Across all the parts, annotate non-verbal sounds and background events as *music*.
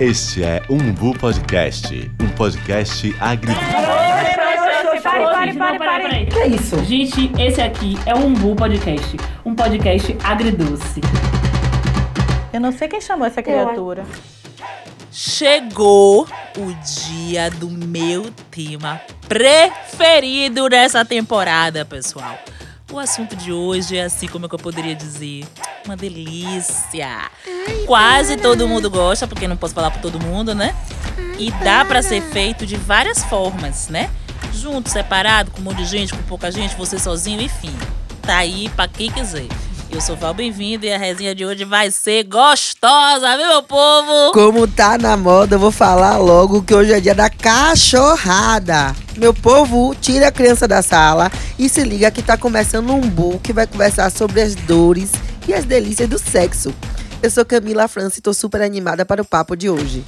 Este é Umbu Podcast, um podcast agri... Pare, pare, pare, pare. Que é isso? Gente, esse aqui é o Umbu Podcast, um podcast agridoce. Eu não sei quem chamou essa criatura. Chegou o dia do meu tema preferido dessa temporada, pessoal. O assunto de hoje é assim como é que eu poderia dizer, uma delícia. Quase todo mundo gosta, porque não posso falar para todo mundo, né? E dá para ser feito de várias formas, né? Junto, separado, com um monte de gente, com pouca gente, você sozinho, enfim. Tá aí para quem quiser. Eu sou Val, bem-vindo e a resenha de hoje vai ser gostosa, viu, meu povo? Como tá na moda, eu vou falar logo que hoje é dia da cachorrada. Meu povo, tira a criança da sala e se liga que tá começando um bu que vai conversar sobre as dores e as delícias do sexo. Eu sou Camila França e tô super animada para o papo de hoje.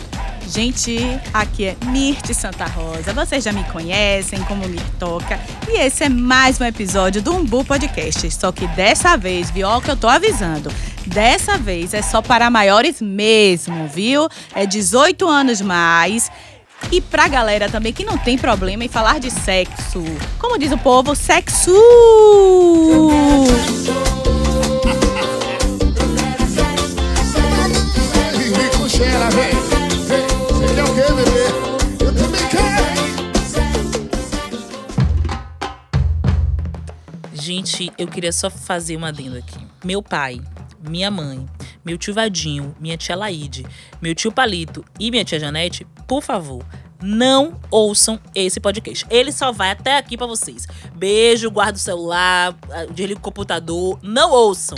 Gente, aqui é Mirte Santa Rosa. Vocês já me conhecem como Mirtoca. E esse é mais um episódio do Umbu Podcast. Só que dessa vez, viu? Que eu tô avisando. Dessa vez é só para maiores mesmo, viu? É 18 anos mais. E pra galera também que não tem problema em falar de sexo. Como diz o povo, sexo! Gente, eu queria só fazer uma adendo aqui. Meu pai, minha mãe, meu tio Vadinho, minha tia Laide, meu tio Palito e minha tia Janete, por favor, não ouçam esse podcast. Ele só vai até aqui pra vocês. Beijo, guarda o celular, desliga o computador. Não ouçam.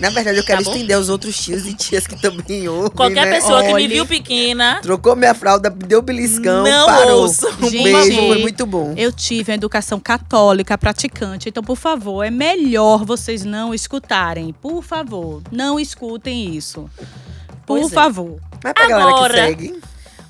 Na verdade, eu quero Tá estender aos outros tios e tias que também ouvem, Qualquer né? pessoa que me viu pequena, Trocou minha fralda, deu beliscão, Não parou. ouçam. Um Gente, beijo, foi muito bom. Eu tive uma educação católica praticante, então, por favor, é melhor vocês não escutarem. Por favor, não escutem isso. Por Pois é. favor. Mas pra galera que Agora- segue,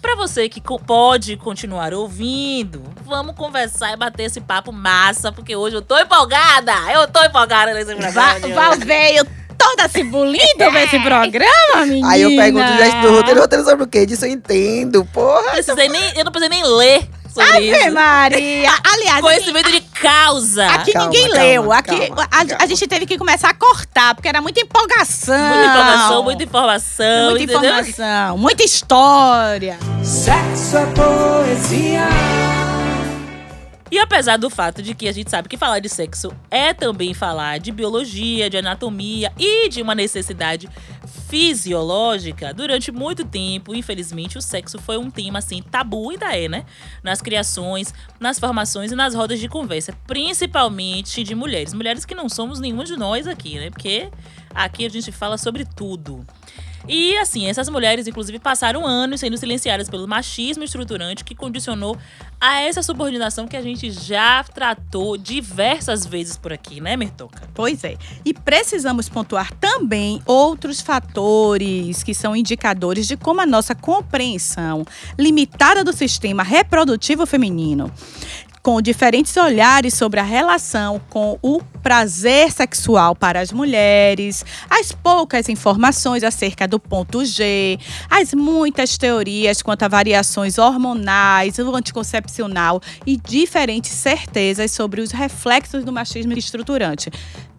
Pra você que co- pode continuar ouvindo, vamos conversar e bater esse papo massa, porque hoje eu tô empolgada! Eu tô empolgada nesse programa. Val veio toda cibulinda pra esse programa, menina. aí eu pergunto, já estudou roteiro, roteiro sobre o quê? Disso eu entendo, porra. Precisei nem, eu não precisei nem ler sobre Ave isso. Maria! *laughs* Aliás, Conhecimento de causa. Aqui Calma, ninguém calma, leu. Aqui calma, a, calma. a gente teve que começar a cortar, porque era muita empolgação. Muita informação, muita informação, Muita entendeu? informação, muita história. Sexo é poesia. E apesar do fato de que a gente sabe que falar de sexo é também falar de biologia, de anatomia e de uma necessidade fisiológica, durante muito tempo, infelizmente, o sexo foi um tema assim tabu ainda é, né? Nas criações, nas formações e nas rodas de conversa, principalmente de mulheres, mulheres que não somos nenhuma de nós aqui, né? Porque aqui a gente fala sobre tudo. E assim, essas mulheres, inclusive, passaram anos sendo silenciadas pelo machismo estruturante que condicionou a essa subordinação que a gente já tratou diversas vezes por aqui, né, Mertoca? Pois é. E precisamos pontuar também outros fatores que são indicadores de como a nossa compreensão limitada do sistema reprodutivo feminino, com diferentes olhares sobre a relação com o prazer sexual para as mulheres, as poucas informações acerca do ponto G, as muitas teorias quanto a variações hormonais, o anticoncepcional e diferentes certezas sobre os reflexos do machismo estruturante.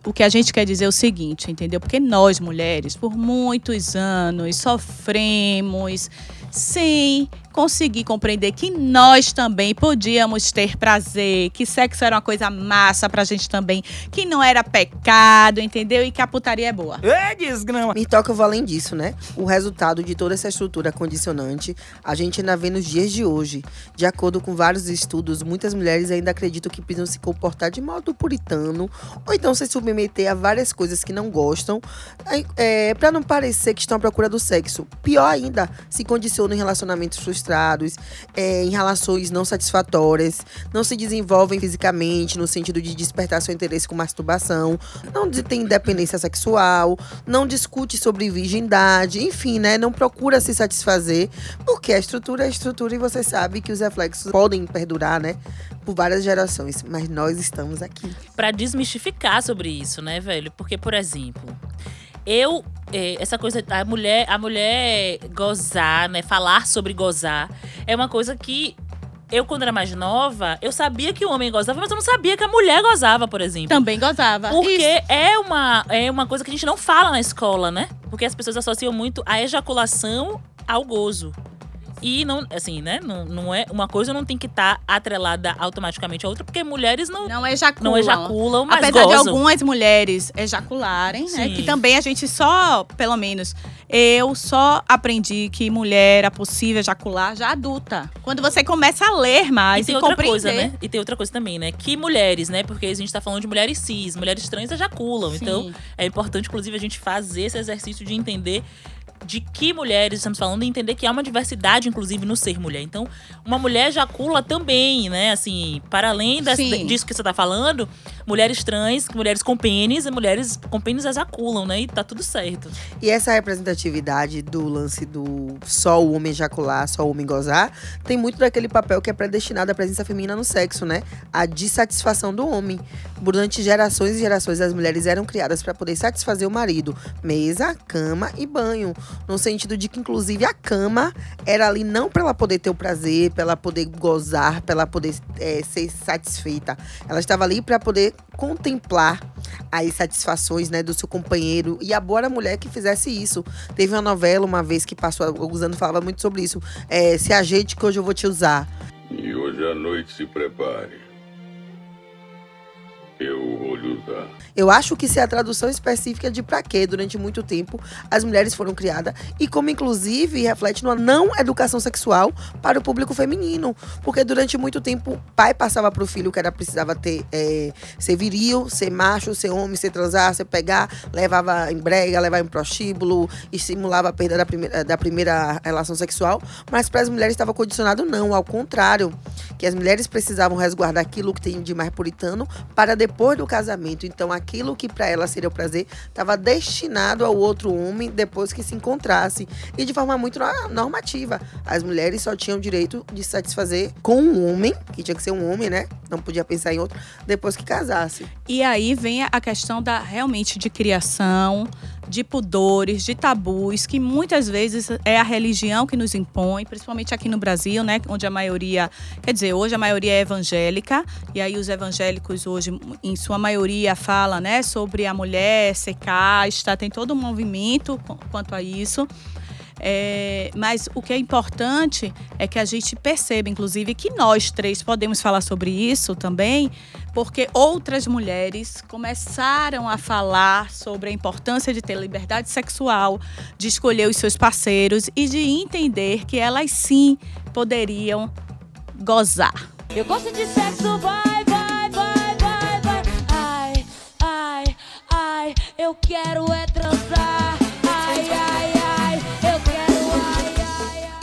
O que a gente quer dizer é o seguinte, entendeu? Porque nós, mulheres, por muitos anos sofremos sem conseguir compreender que nós também podíamos ter prazer, que sexo era uma coisa massa pra gente também, que não era pecado, entendeu? E que a putaria é boa. É desgrama. Me toca eu vou além disso, né? O resultado de toda essa estrutura condicionante, a gente ainda vê nos dias de hoje. De acordo com vários estudos, muitas mulheres ainda acreditam que precisam se comportar de modo puritano, ou então se submeter a várias coisas que não gostam, é, para não parecer que estão à procura do sexo. Pior ainda, se condicionam em relacionamentos frustrados, é, em relações não satisfatórias, não se desenvolvem fisicamente no sentido de despertar seu interesse com masturbação, não tem independência sexual, não discute sobre virgindade, enfim, né? Não procura se satisfazer, porque a estrutura é a estrutura e você sabe que os reflexos podem perdurar, né? Por várias gerações. Mas nós estamos aqui. Pra desmistificar sobre isso, né, velho? Porque, por exemplo, eu é, essa coisa a mulher a mulher gozar, né, falar sobre gozar é uma coisa que eu, quando era mais nova, eu sabia que o homem gozava, mas eu não sabia que a mulher gozava, por exemplo. Também gozava. Porque Isso. é uma, é uma coisa que a gente não fala na escola, né? Porque as pessoas associam muito a ejaculação ao gozo. E não, assim, né? Não, não é, uma coisa não tem que estar atrelada automaticamente à outra, porque mulheres não, Não ejaculam. não ejaculam, mas Apesar de gozam. algumas mulheres ejacularem, né? Sim. Que também a gente só, pelo menos, eu só aprendi que mulher é possível ejacular já adulta. Quando você começa a ler mais e e, tem outra compreender. coisa, né? E tem outra coisa também, né? Que mulheres, né? Porque a gente tá falando de mulheres cis, mulheres trans ejaculam. Sim. Então, é importante, inclusive, a gente fazer esse exercício de entender de que mulheres estamos falando e entender que há uma diversidade, inclusive, no ser mulher. Então, uma mulher ejacula também, né? Assim, para além Sim. disso que você tá falando, mulheres trans, mulheres com pênis, e mulheres com pênis ejaculam, né? E tá tudo certo. E essa representatividade do lance do só o homem ejacular, só o homem gozar, tem muito daquele papel que é predestinado à presença feminina no sexo, né? A dissatisfação do homem. Durante gerações e gerações, as mulheres eram criadas para poder satisfazer o marido. Mesa, cama e banho. No sentido de que, inclusive, a cama era ali não para ela poder ter o prazer, para ela poder gozar, para ela poder eh, ser satisfeita. Ela estava ali para poder contemplar as satisfações né, do seu companheiro. E a boa mulher que fizesse isso. Teve uma novela uma vez que passou, alguns anos falava muito sobre isso. É, se ajeite que hoje eu vou te usar. E hoje à noite se prepare. Eu vou lhe usar. Eu acho que é a tradução específica de pra quê. Durante muito tempo, as mulheres foram criadas. E como, inclusive, reflete numa não educação sexual para o público feminino. Porque durante muito tempo, o pai passava pro filho que era precisava ter é, ser viril, ser macho, ser homem, ser transar, ser pegar, levava em brega, levava em prostíbulo, estimulava a perda da primeira, da primeira relação sexual. Mas para as mulheres estava condicionado não, ao contrário. Que as mulheres precisavam resguardar aquilo que tem de mais puritano para depois do casamento. Então, aquilo que para ela seria o prazer estava destinado ao outro homem depois que se encontrasse. E de forma muito no- normativa. As mulheres só tinham o direito de satisfazer com um homem, que tinha que ser um homem, né? Não podia pensar em outro, depois que casasse. E aí vem a questão da realmente de criação, de pudores, de tabus, que muitas vezes é a religião que nos impõe, principalmente aqui no Brasil, né, onde a maioria, quer dizer, hoje a maioria é evangélica, e aí os evangélicos hoje, em sua maioria, fala, né, sobre a mulher ser casta, tem todo um movimento qu- quanto a isso. É, mas o que é importante é que a gente perceba, inclusive, que nós três podemos falar sobre isso também, porque outras mulheres começaram a falar sobre a importância de ter liberdade sexual, de escolher os seus parceiros e de entender que elas sim poderiam gozar. Eu gosto de sexo, vai, vai, vai, vai, vai. Ai, ai, ai, eu quero é transar.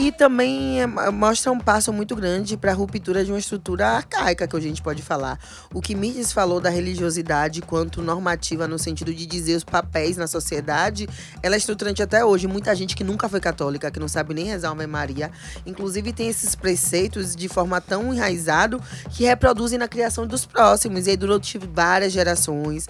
E também é, mostra um passo muito grande para a ruptura de uma estrutura arcaica que a gente pode falar. O que Mirtes falou da religiosidade quanto normativa no sentido de dizer os papéis na sociedade, ela é estruturante até hoje. Muita gente que nunca foi católica, que não sabe nem rezar uma Maria, inclusive tem esses preceitos de forma tão enraizado que reproduzem na criação dos próximos. E aí durante várias gerações,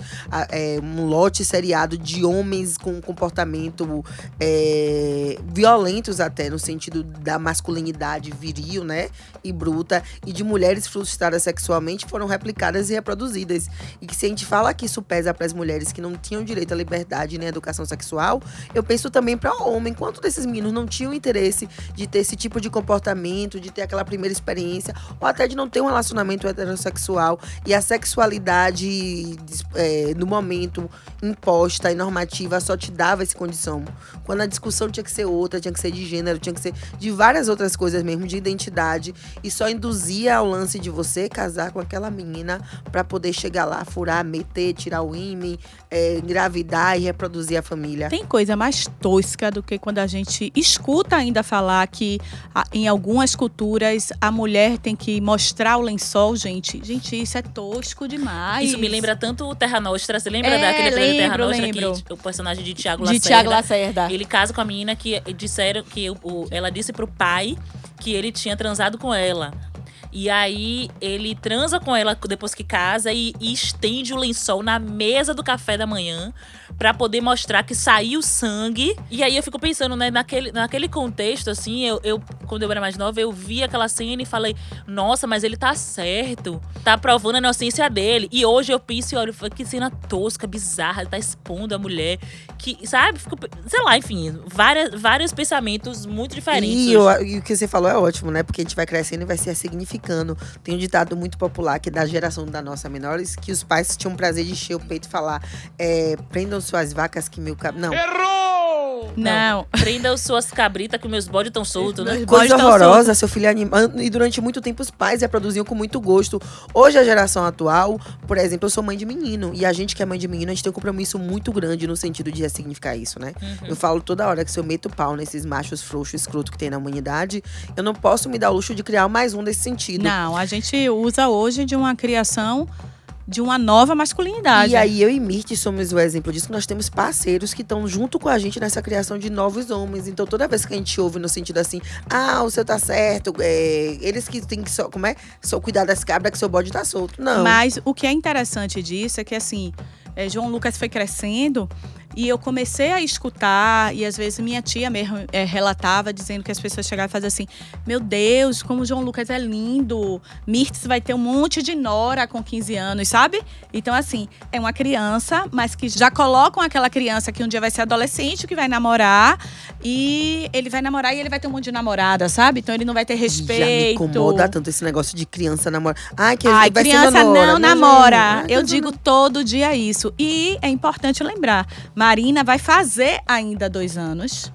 é, um lote seriado de homens com comportamento é, violentos até, no sentido da masculinidade viril, né? E bruta, e de mulheres frustradas sexualmente foram replicadas e reproduzidas. E que se a gente fala que isso pesa para as mulheres que não tinham direito à liberdade nem à educação sexual, eu penso também para o homem. Quanto desses meninos não tinham interesse de ter esse tipo de comportamento, de ter aquela primeira experiência, ou até de não ter um relacionamento heterossexual e a sexualidade é, no momento imposta e normativa só te dava essa condição. Quando a discussão tinha que ser outra, tinha que ser de gênero, tinha que ser de várias outras coisas mesmo, de identidade, e só induzia ao lance de você casar com aquela menina para poder chegar lá, furar, meter, tirar o ímã, é, engravidar e reproduzir a família. Tem coisa mais tosca do que quando a gente escuta ainda falar que em algumas culturas a mulher tem que mostrar o lençol, gente. Gente, isso é tosco demais. Isso me lembra tanto o Terra Nostra. Você lembra É, daquele episódio de Terra lembro, Nostra lembro. que o personagem de Tiago de Lacerda, Tiago Lacerda. ele casa com a menina que disseram que o, o- ela disse pro pai que ele tinha transado com ela. E aí ele transa com ela depois que casa e, e estende o lençol na mesa do café da manhã Pra poder mostrar que saiu sangue. E aí eu fico pensando, né, naquele, naquele contexto, assim, eu, eu, quando eu era mais nova, eu vi aquela cena e falei, nossa, mas ele tá certo. Tá provando a inocência dele. E hoje eu penso e olho, que cena tosca, bizarra, tá expondo a mulher. Que, sabe? Fico, sei lá, enfim, várias, vários pensamentos muito diferentes. E, eu- e o que você falou é ótimo, né? Porque a gente vai crescendo e vai se ressignificando. Tem um ditado muito popular que é da geração da nossa menores, que os pais tinham prazer de encher o peito e falar: é, prendam suas vacas que meu cab... Não. Não. Prendam suas cabritas que meus bodes estão soltos, né? Coisa horrorosa, seu filho é animado. E durante muito tempo os pais reproduziam com muito gosto. Hoje, a geração atual, por exemplo, eu sou mãe de menino. E a gente que é mãe de menino, a gente tem um compromisso muito grande no sentido de ressignificar isso, né? Uhum. Eu falo toda hora que se eu meto pau nesses machos frouxos, escroto que tem na humanidade, eu não posso me dar o luxo de criar mais um desse sentido. Não, a gente usa hoje de uma criação de uma nova masculinidade. E aí, eu e Mirth somos o exemplo disso, que nós temos parceiros que estão junto com a gente nessa criação de novos homens. Então, toda vez que a gente ouve no sentido assim, ah, o seu tá certo, é, eles que têm que só, como é? Só cuidar das cabras que seu bode tá solto. Não. Mas o que é interessante disso é que, assim, é, João Lucas foi crescendo e eu comecei a escutar, e às vezes minha tia mesmo é, relatava, dizendo que as pessoas chegavam e faziam assim: Meu Deus, como o João Lucas é lindo! Mirtz vai ter um monte de Nora com 15 anos, sabe? Então, assim, é uma criança, mas que já colocam aquela criança que um dia vai ser adolescente, que vai namorar, e ele vai namorar e ele vai ter um monte de namorada, sabe? Então ele não vai ter respeito. Já me incomoda tanto esse negócio de criança namorar. Ai, que Ai, vai ser criança Nora, não né, namora. Ai, Eu digo todo dia isso. E é importante lembrar: Marina vai fazer ainda dois anos.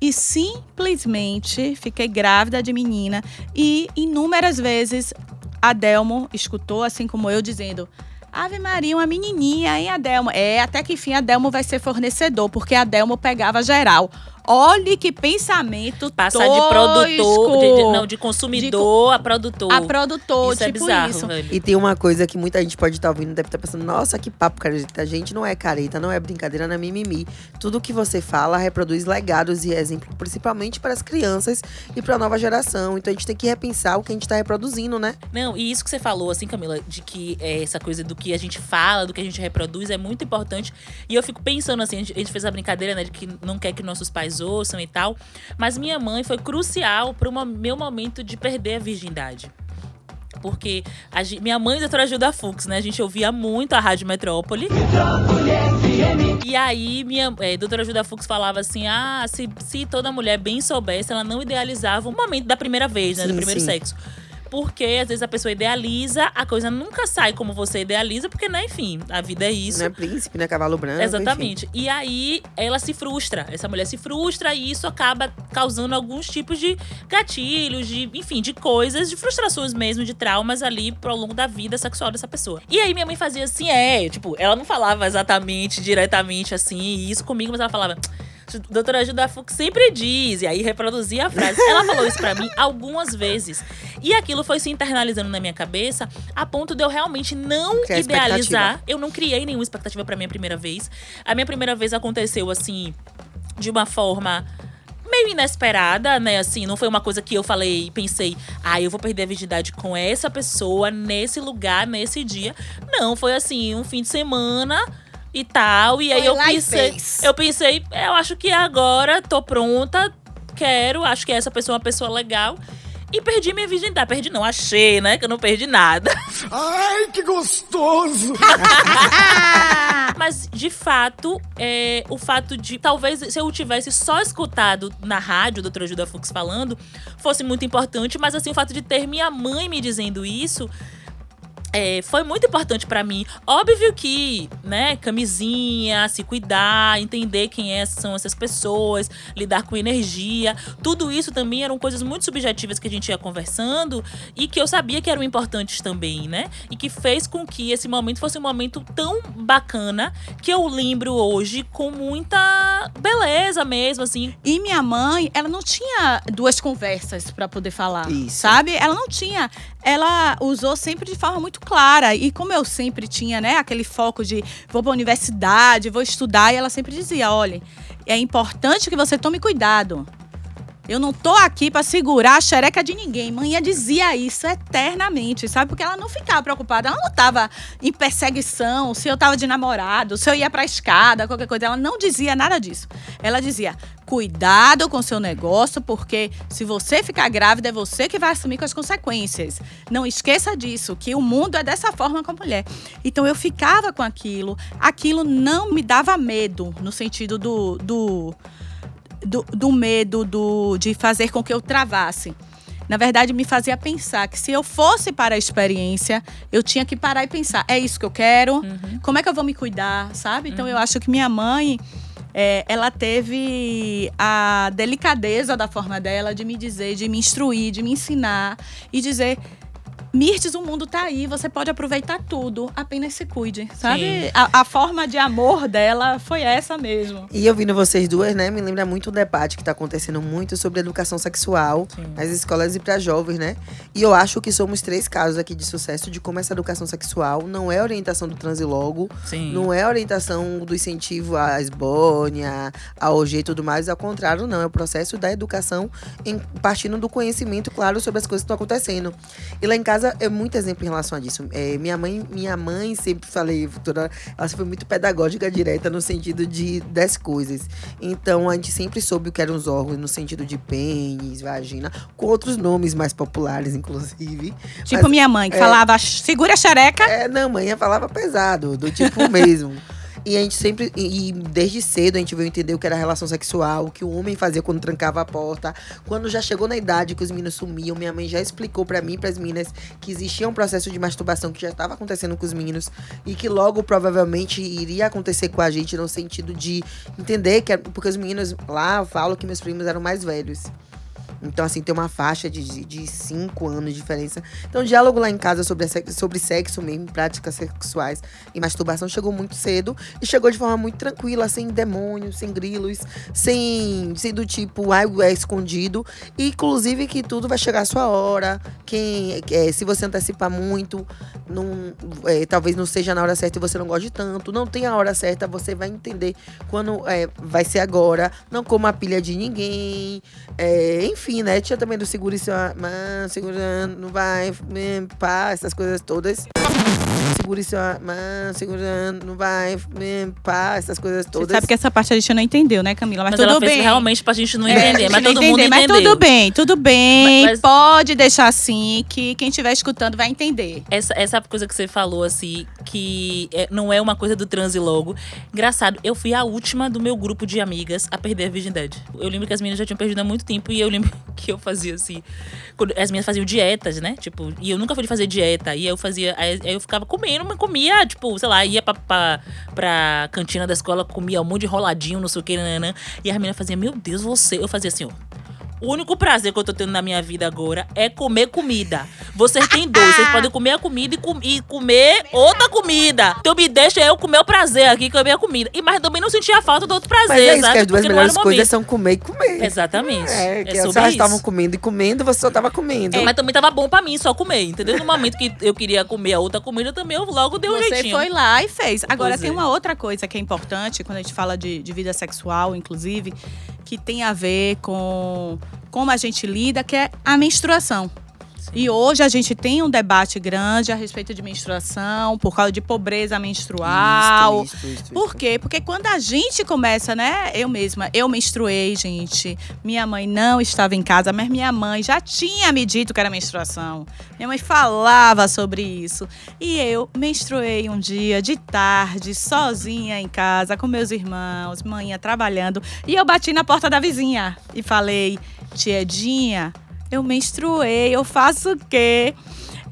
E simplesmente fiquei grávida de menina. E inúmeras vezes a Delmo escutou, assim como eu, dizendo. Ave Maria, uma menininha, hein, Adelmo? É, até que enfim, a Delmo vai ser fornecedor, porque a Delmo pegava geral. Olhe que pensamento Passar de tosco. produtor, de, de- não, de consumidor a produtor. A produtor, isso é tipo bizarro, isso. velho. E tem uma coisa que muita gente pode estar ouvindo, deve estar pensando, nossa, que papo, careta. A gente não é careta, não é brincadeira, não é mimimi. Tudo que você fala reproduz legados e exemplos, principalmente para as crianças e para a nova geração. Então a gente tem que repensar o que a gente está reproduzindo, né? Não, e isso que você falou, assim, Camila, de que é, essa coisa do que a gente fala, do que a gente reproduz, é muito importante. E eu fico pensando, assim, a gente, a gente fez a brincadeira, né, de que não quer que nossos pais ouçam e tal. Mas minha mãe foi crucial para o meu momento de perder a virgindade. Porque a minha mãe, doutora Gilda Fux, né? A gente ouvia muito a Rádio Metrópole. E aí, minha é, doutora Gilda Fux falava assim: ah, se, se toda mulher bem soubesse, ela não idealizava o momento da primeira vez, né? do Sim, primeiro sim. sexo. Porque às vezes a pessoa idealiza, a coisa nunca sai como você idealiza, porque, né, enfim, a vida é isso. Não é príncipe, né? Cavalo branco. Exatamente. E aí ela se frustra. Essa mulher se frustra e isso acaba causando alguns tipos de gatilhos, de, enfim, de coisas, de frustrações mesmo, de traumas ali ao longo da vida sexual dessa pessoa. E aí minha mãe fazia assim, é, tipo, ela não falava exatamente, diretamente assim, isso comigo, mas ela falava. Doutora Gilda Fux sempre diz, e aí reproduzia a frase. Ela falou isso pra mim algumas vezes. E aquilo foi se internalizando na minha cabeça, a ponto de eu realmente não Criar idealizar eu não criei nenhuma expectativa pra minha primeira vez. A minha primeira vez aconteceu assim, de uma forma meio inesperada, né? Assim, não foi uma coisa que eu falei e pensei, ah, eu vou perder a virgindade com essa pessoa, nesse lugar, nesse dia. Não, foi assim, um fim de semana e tal. E aí Foi eu pensei, eu pensei, "É, eu acho que agora tô pronta, quero, acho que essa pessoa é uma pessoa legal. E perdi minha virgindade. Perdi não, achei, né? Que eu não perdi nada. *laughs* Ai, que gostoso! *laughs* Mas, de fato, é, o fato de. Talvez se eu tivesse só escutado na rádio, doutora Juda Fux falando, fosse muito importante. Mas, assim, o fato de ter minha mãe me dizendo isso. É, foi muito importante pra mim. Óbvio que, né, camisinha, se cuidar, entender quem é- são essas pessoas, lidar com energia, tudo isso também eram coisas muito subjetivas que a gente ia conversando e que eu sabia que eram importantes também, né? E que fez com que esse momento fosse um momento tão bacana que eu lembro hoje com muita beleza mesmo, assim. E minha mãe, ela não tinha duas conversas pra poder falar, Isso. sabe? Ela não tinha. Ela usou sempre de forma muito clara. E como eu sempre tinha, né, aquele foco de vou pra universidade, vou estudar, e ela sempre dizia: olha, é importante que você tome cuidado. Eu não tô aqui pra segurar a xereca de ninguém. Manhã dizia isso eternamente, sabe? Porque ela não ficava preocupada. Ela não tava em perseguição, se eu tava de namorado, se eu ia pra escada, qualquer coisa. Ela não dizia nada disso. Ela dizia: cuidado com seu negócio, porque se você ficar grávida, é você que vai assumir com as consequências. Não esqueça disso, que o mundo é dessa forma com a mulher. Então eu ficava com aquilo. Aquilo não me dava medo, no sentido do. do do, do medo do, de fazer com que eu travasse. Na verdade, me fazia pensar que se eu fosse para a experiência, eu tinha que parar e pensar: é isso que eu quero? Como é que eu vou me cuidar? Sabe? Então, eu acho que minha mãe. é, ela teve a delicadeza da forma dela de me dizer, de me instruir, de me ensinar e dizer. Mirtes, o mundo tá aí, você pode aproveitar tudo, apenas se cuide, sabe? Sim. A, a forma de amor dela foi essa mesmo. E ouvindo vocês duas, né, me lembra muito o debate que tá acontecendo muito sobre educação sexual nas escolas e para jovens, né? E eu acho que somos três casos aqui de sucesso de como essa educação sexual não é orientação do transilogo, Sim. não é orientação do incentivo à esbórnia, ao OG e tudo mais, ao contrário, não, é o processo da educação em, partindo do conhecimento, claro, sobre as coisas que estão acontecendo. E lá em casa é muito exemplo em relação a disso. É, minha mãe, minha mãe sempre falei, toda, ela foi muito pedagógica direta no sentido de das coisas. Então a gente sempre soube o que eram os órgãos no sentido de pênis, vagina, com outros nomes mais populares, inclusive. Tipo Mas, minha mãe, que é, falava, segura a xereca. É, não, mãe falava pesado, do tipo mesmo. *laughs* E a gente sempre, e desde cedo a gente veio entender o que era relação sexual, o que o homem fazia quando trancava a porta. Quando já chegou na idade que os meninos sumiam, minha mãe já explicou pra mim e pras meninas que existia um processo de masturbação que já estava acontecendo com os meninos e que logo provavelmente iria acontecer com a gente no sentido de entender que, porque os meninos lá, falo que meus primos eram mais velhos. Então, assim, tem uma faixa de, de, cinco anos de diferença. Então, o diálogo lá em casa sobre, sobre sexo mesmo, práticas sexuais e masturbação chegou muito cedo e chegou de forma muito tranquila, sem demônios, sem grilos, sem, sem do tipo, ah, é escondido. E, inclusive, que tudo vai chegar a sua hora. Quem, é, se você antecipar muito, não, é, talvez não seja na hora certa e você não goste tanto. Não tem a hora certa, você vai entender quando é, vai ser agora. Não coma a pilha de ninguém. É, enfim, né? Tinha também do segure sua mão, não vai, pá, essas coisas todas. Segure sua mão, segurando, não vai, pá, essas coisas Você todas. sabe que essa parte a gente não entendeu, né, Camila? Mas, Mas tudo ela fez bem. realmente pra gente não É, entender, a mas gente não todo mundo entendeu, entendeu. Mas tudo bem, tudo bem. Mas- Pode deixar assim, que quem estiver escutando vai entender. Essa, essa coisa que você falou, assim, que é- não é uma coisa do transe logo. Engraçado, eu fui a última do meu grupo de amigas a perder a virgindade. Eu lembro que as meninas já tinham perdido há muito tempo e eu lembro *laughs* que eu fazia assim. quando as meninas faziam dietas, né? Tipo, e eu nunca fui fazer dieta. E eu fazia. Aí eu ficava comendo, mas comia, tipo, sei lá, ia pra, pra, pra cantina da escola, comia um monte de roladinho, não sei o que, nananã. E as meninas faziam, meu Deus, você. Eu fazia assim, ó. O único prazer que eu tô tendo na minha vida agora é comer comida. Vocês têm dois, vocês podem comer a comida e, com- e comer outra comida. Então me deixa eu comer o prazer aqui, comer a comida. E mas também não sentia falta do outro prazer, Mas é isso, sabe? que as duas Porque melhores o coisas são comer e comer. Exatamente. É, que é se sobre elas isso. estavam comendo e comendo, você só tava comendo. É, mas também tava bom pra mim só comer, entendeu? No momento que eu queria comer a outra comida, também eu logo dei um Você jeitinho. foi lá e fez. Agora, Pois tem é. uma outra coisa que é importante, quando a gente fala de, de vida sexual, inclusive, que tem a ver com como a gente lida, que é a menstruação. E hoje a gente tem um debate grande a respeito de menstruação, por causa de pobreza menstrual. Isto, isto, isto, Por quê? Porque quando a gente começa, né? Eu mesma, eu menstruei, gente. Minha mãe não estava em casa, mas minha mãe já tinha me dito que era menstruação. Minha mãe falava sobre isso. E eu menstruei um dia de tarde, sozinha em casa, com meus irmãos, manhã trabalhando. E eu bati na porta da vizinha e falei: Tiedinha, eu menstruei, eu faço o quê?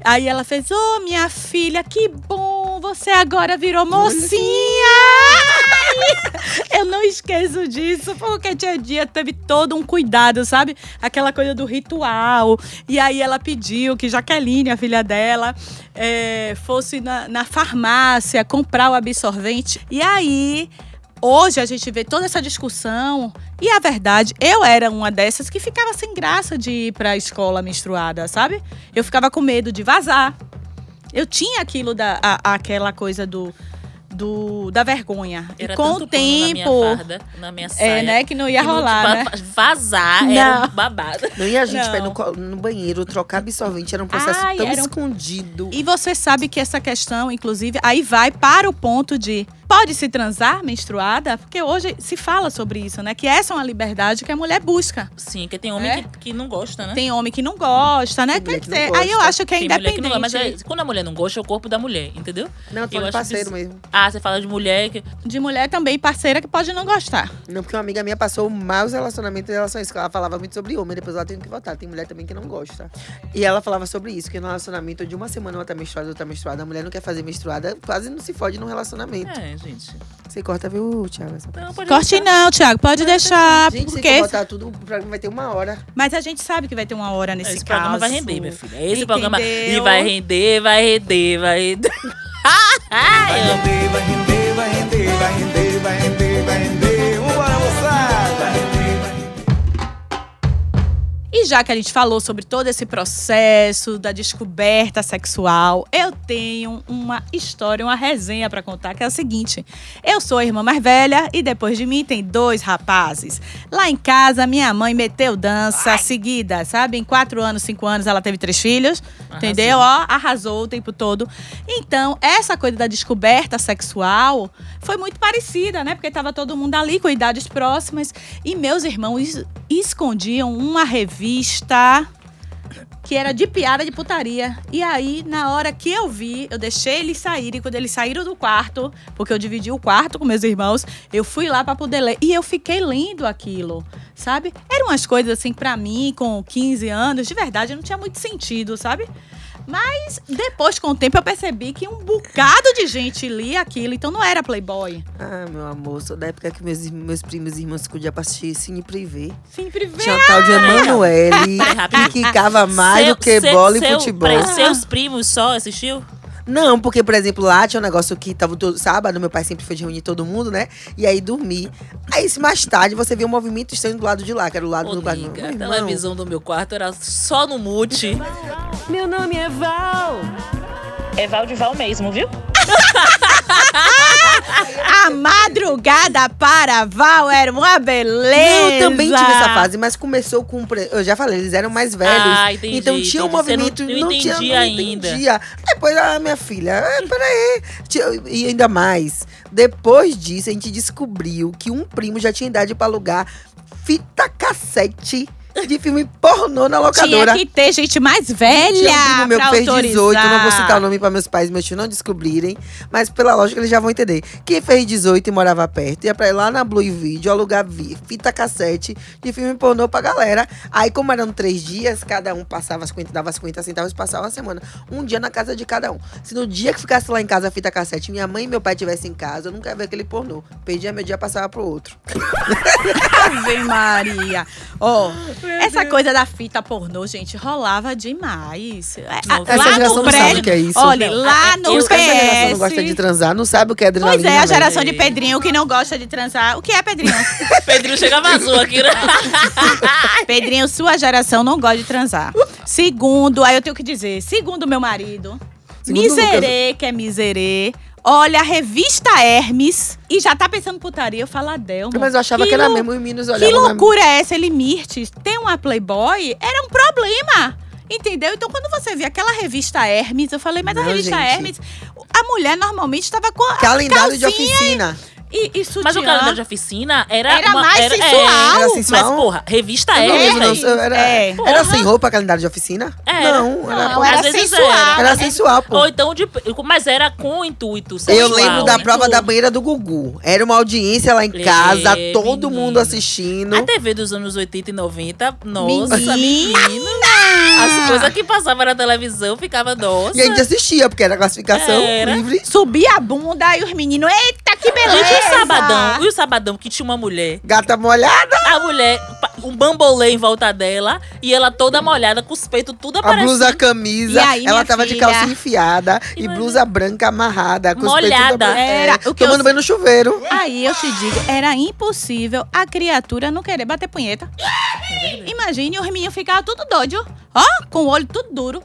Aí ela fez: Ô, minha filha, que bom, você agora virou mocinha! Eu não esqueço disso, porque tia Dia teve todo um cuidado, sabe? Aquela coisa do ritual. E aí ela pediu que Jaqueline, a filha dela, eh, fosse na, na farmácia comprar o absorvente. E aí. Hoje a gente vê toda essa discussão e a verdade, eu era uma dessas que ficava sem graça de ir para a escola menstruada, sabe? Eu ficava com medo de vazar. Eu tinha aquilo da a- aquela coisa do do, da vergonha. Era e com tanto o pano na minha tempo. farda, na minha saia. É, né? Que não ia que não- rolar, né? vazar era Não. um babado. Não ia a gente Não. pra ir no, no banheiro, trocar absorvente, era um processo Ai, tão era um- escondido. E você sabe que essa questão, inclusive, aí vai para o ponto de pode se transar menstruada? Porque hoje se fala sobre isso, né? Que essa é uma liberdade que a mulher busca. Sim, porque tem homem É? que, que não gosta, né? Tem homem que não gosta, né? Tem Quer que dizer, aí eu acho que é Tem mulher que independente. não mas é- quando a mulher não gosta, é o corpo da mulher, entendeu? Não, eu tô Eu parceiro que- mesmo. Ah, você fala de mulher que. De mulher também, parceira que pode não gostar. Não, porque uma amiga minha passou maus relacionamentos em relação a isso. que Ela falava muito sobre homem, depois ela teve que voltar. Tem mulher também que não gosta. E ela falava sobre isso, que no relacionamento de uma semana uma tá menstruada, outra tá menstruada, a mulher não quer fazer menstruada, quase não se fode num relacionamento. É, gente. Você corta, viu, Thiago? essa parte? Não, pode Corte deixar. não, Thiago, pode deixar. Gente, se porque... for botar tudo, o programa vai ter uma hora. Mas a gente sabe que vai ter uma hora nesse Esse caso. programa vai render, minha filha. Esse programa. E Entendeu? vai render, vai render, vai render. *laughs* Ai, eu- render, vai render, vai render, vai render, vai render, vai render. E já que a gente falou sobre todo esse processo da descoberta sexual, eu tenho uma história, uma resenha pra contar, que é o seguinte: eu sou a irmã mais velha e depois de mim tem dois rapazes. Lá em casa, minha mãe meteu dança seguida, sabe? Em quatro anos, cinco anos, ela teve três filhos, Arrasou. entendeu? Ó, arrasou o tempo todo. Então, essa coisa da descoberta sexual foi muito parecida, né? Porque tava todo mundo ali com idades próximas e meus irmãos es- escondiam uma revista que era de piada de putaria. E aí, na hora que eu vi, eu deixei eles saírem. Quando eles saíram do quarto, porque eu dividi o quarto com meus irmãos, eu fui lá pra poder ler. E eu fiquei lendo aquilo, sabe? Eram umas coisas assim, pra mim, com 15 anos, de verdade, não tinha muito sentido, sabe? Mas depois, com o tempo, eu percebi que um bocado de gente lia aquilo, então não era Playboy. Ah, meu amor, sou da época que meus, meus primos e irmãos pra assistir Cine Privé. Sempre vê. Tinha tal de Emanuele, que quicava mais Seu- do que seu- bola e seu- futebol. peraí, seus primos só assistiu? Não, porque, por exemplo, lá tinha um negócio que tava todo sábado, meu pai sempre foi de reunir todo mundo, né? E aí dormir. Aí, se mais tarde, você vê um movimento estranho do lado de lá, que era o lado Ô, do meu a televisão do meu quarto era só no mute. Meu nome é Val. É Val de Val mesmo, viu? *laughs* A madrugada para Val era uma beleza. Eu também tive essa fase, mas começou com. Eu já falei, eles eram mais velhos. Ah, entendi, então tinha um entendi. Você não- movimento. não não tinha, não ainda. entendia. Depois, ah, minha filha, ah, peraí. E ainda mais. Depois disso, a gente descobriu que um primo já tinha idade pra alugar fita cassete de filme pornô na locadora. Tinha que ter gente mais velha Tinha um meu fez autorizar. 18, não vou citar o nome pra meus pais e meus tios não descobrirem, mas pela lógica eles já vão entender. Quem fez 18 e morava perto, ia pra ir lá na Blue Video alugar fita cassete de filme pornô pra galera. Aí, como eram três dias, cada um passava 50, dava 50 centavos, passava uma semana. Um dia na casa de cada um. Se no dia que ficasse lá em casa a fita cassete, minha mãe e meu pai estivessem em casa, eu nunca ia ver aquele pornô. Perdia meu dia, passava pro outro. *laughs* Ave Maria. Ó, essa coisa da fita pornô, gente, rolava demais. É, Não, a- Essa lá geração no não sabe prédio, o que é isso. Olha, lá é- no eu- Essa geração não PS. gosta de transar, não sabe o que é adrenalina. Pois é, a geração de Pedrinho que não gosta de transar. O que é, Pedrinho? *laughs* Pedrinho chega vazou aqui, né? *laughs* Pedrinho, sua geração não gosta de transar. Segundo, aí eu tenho que dizer, segundo meu marido, Segundo miserê, que é miserê, olha a revista Hermes e já tá pensando putaria, eu falo Adelmo. Mas eu achava que, que era mesmo, os meninos Que olhavam na- loucura é essa, ele Mirtes? Tem uma Playboy? Era um problema. Entendeu? Então, quando você vê aquela revista Hermes, eu falei, mas a revista gente. Hermes, a mulher normalmente estava com a Calendário de oficina. e, e sutiã. Mas o calendário de oficina era. Era uma- mais era, sensual. é, Era sensual? Mas, porra, revista Eu é, não lembro, não, eu era, É. era sem roupa calendário de oficina? Era. Não, era, Não, era sensual. era. era sensual, pô. Ou então de. Mas era com intuito. Eu sensual. lembro da Sensual. prova da banheira do Gugu. Era uma audiência lá em É, casa, todo menina. mundo assistindo. A TV dos anos 80 e 90, nossa, Menina! menino. As coisas que passavam na televisão ficava nossa. E a gente assistia, porque era classificação Era. livre. Subia a bunda e os meninos, eita, que beleza! Gente, e o sabadão? E o sabadão que tinha uma mulher? Gata molhada, A mulher, um bambolê em volta dela e ela toda molhada, com os peitos tudo a aparecendo. blusa camisa. E aí, ela tava de filha? calça enfiada e Imagina. blusa branca amarrada. Com os peitos Molhada. tudo- Era, é, o que eu- tomando banho no chuveiro. Aí eu te digo, era impossível a criatura não querer bater punheta. Imagine, os meninos ficavam tudo doido, ó, com o olho tudo duro.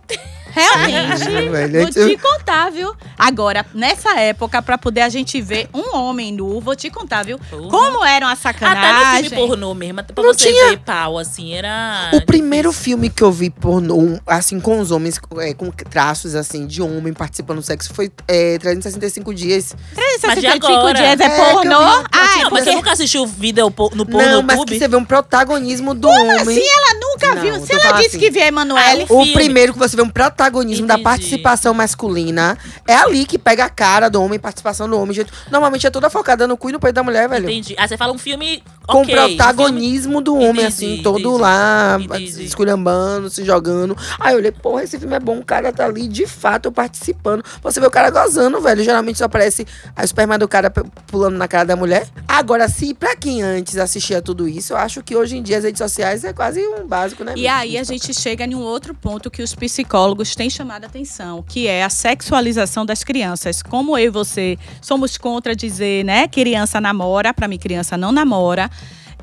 Realmente, vou te contar, viu? Agora, nessa época, pra poder a gente ver um homem nu, vou te contar, viu? Porra. Como era uma Até no filme pornô mesmo, pra Não você tinha. ver pau, assim, era. O primeiro difícil. filme que eu vi pornô, assim, com os homens, é, com traços, assim, de homem participando do sexo, foi é, 365 dias. 365 agora? dias é É, que eu pornô. vi- Ah, é Não, mas porque você nunca assistiu vídeo po- no porno Não, mas que você vê um protagonismo do homem. assim ela nunca Não, viu. Se ela disse assim. que via Emanuele, Ah, O filme. primeiro que você vê um protagonismo da Entendi. participação masculina é ali que pega a cara do homem, participação do homem. Gente, Normalmente é toda focada no cu e no peito da mulher, velho. Entendi. Ah, você fala um filme. Com ok, protagonismo do homem, Entendi, assim, todo entendi. lá, Entendi. esculhambando, se jogando. Aí eu olhei, porra, esse filme é bom, o cara tá ali de fato participando. Você vê o cara gozando, velho. Geralmente só aparece a esperma do cara pulando na cara da mulher. Agora, se pra quem antes assistia tudo isso, eu acho que hoje em dia as redes sociais é quase um básico, né? E aí a gente chega em um outro ponto que os psicólogos têm chamado a atenção, que é a sexualização das crianças. Como eu e você somos contra dizer, né, criança namora, para mim criança não namora.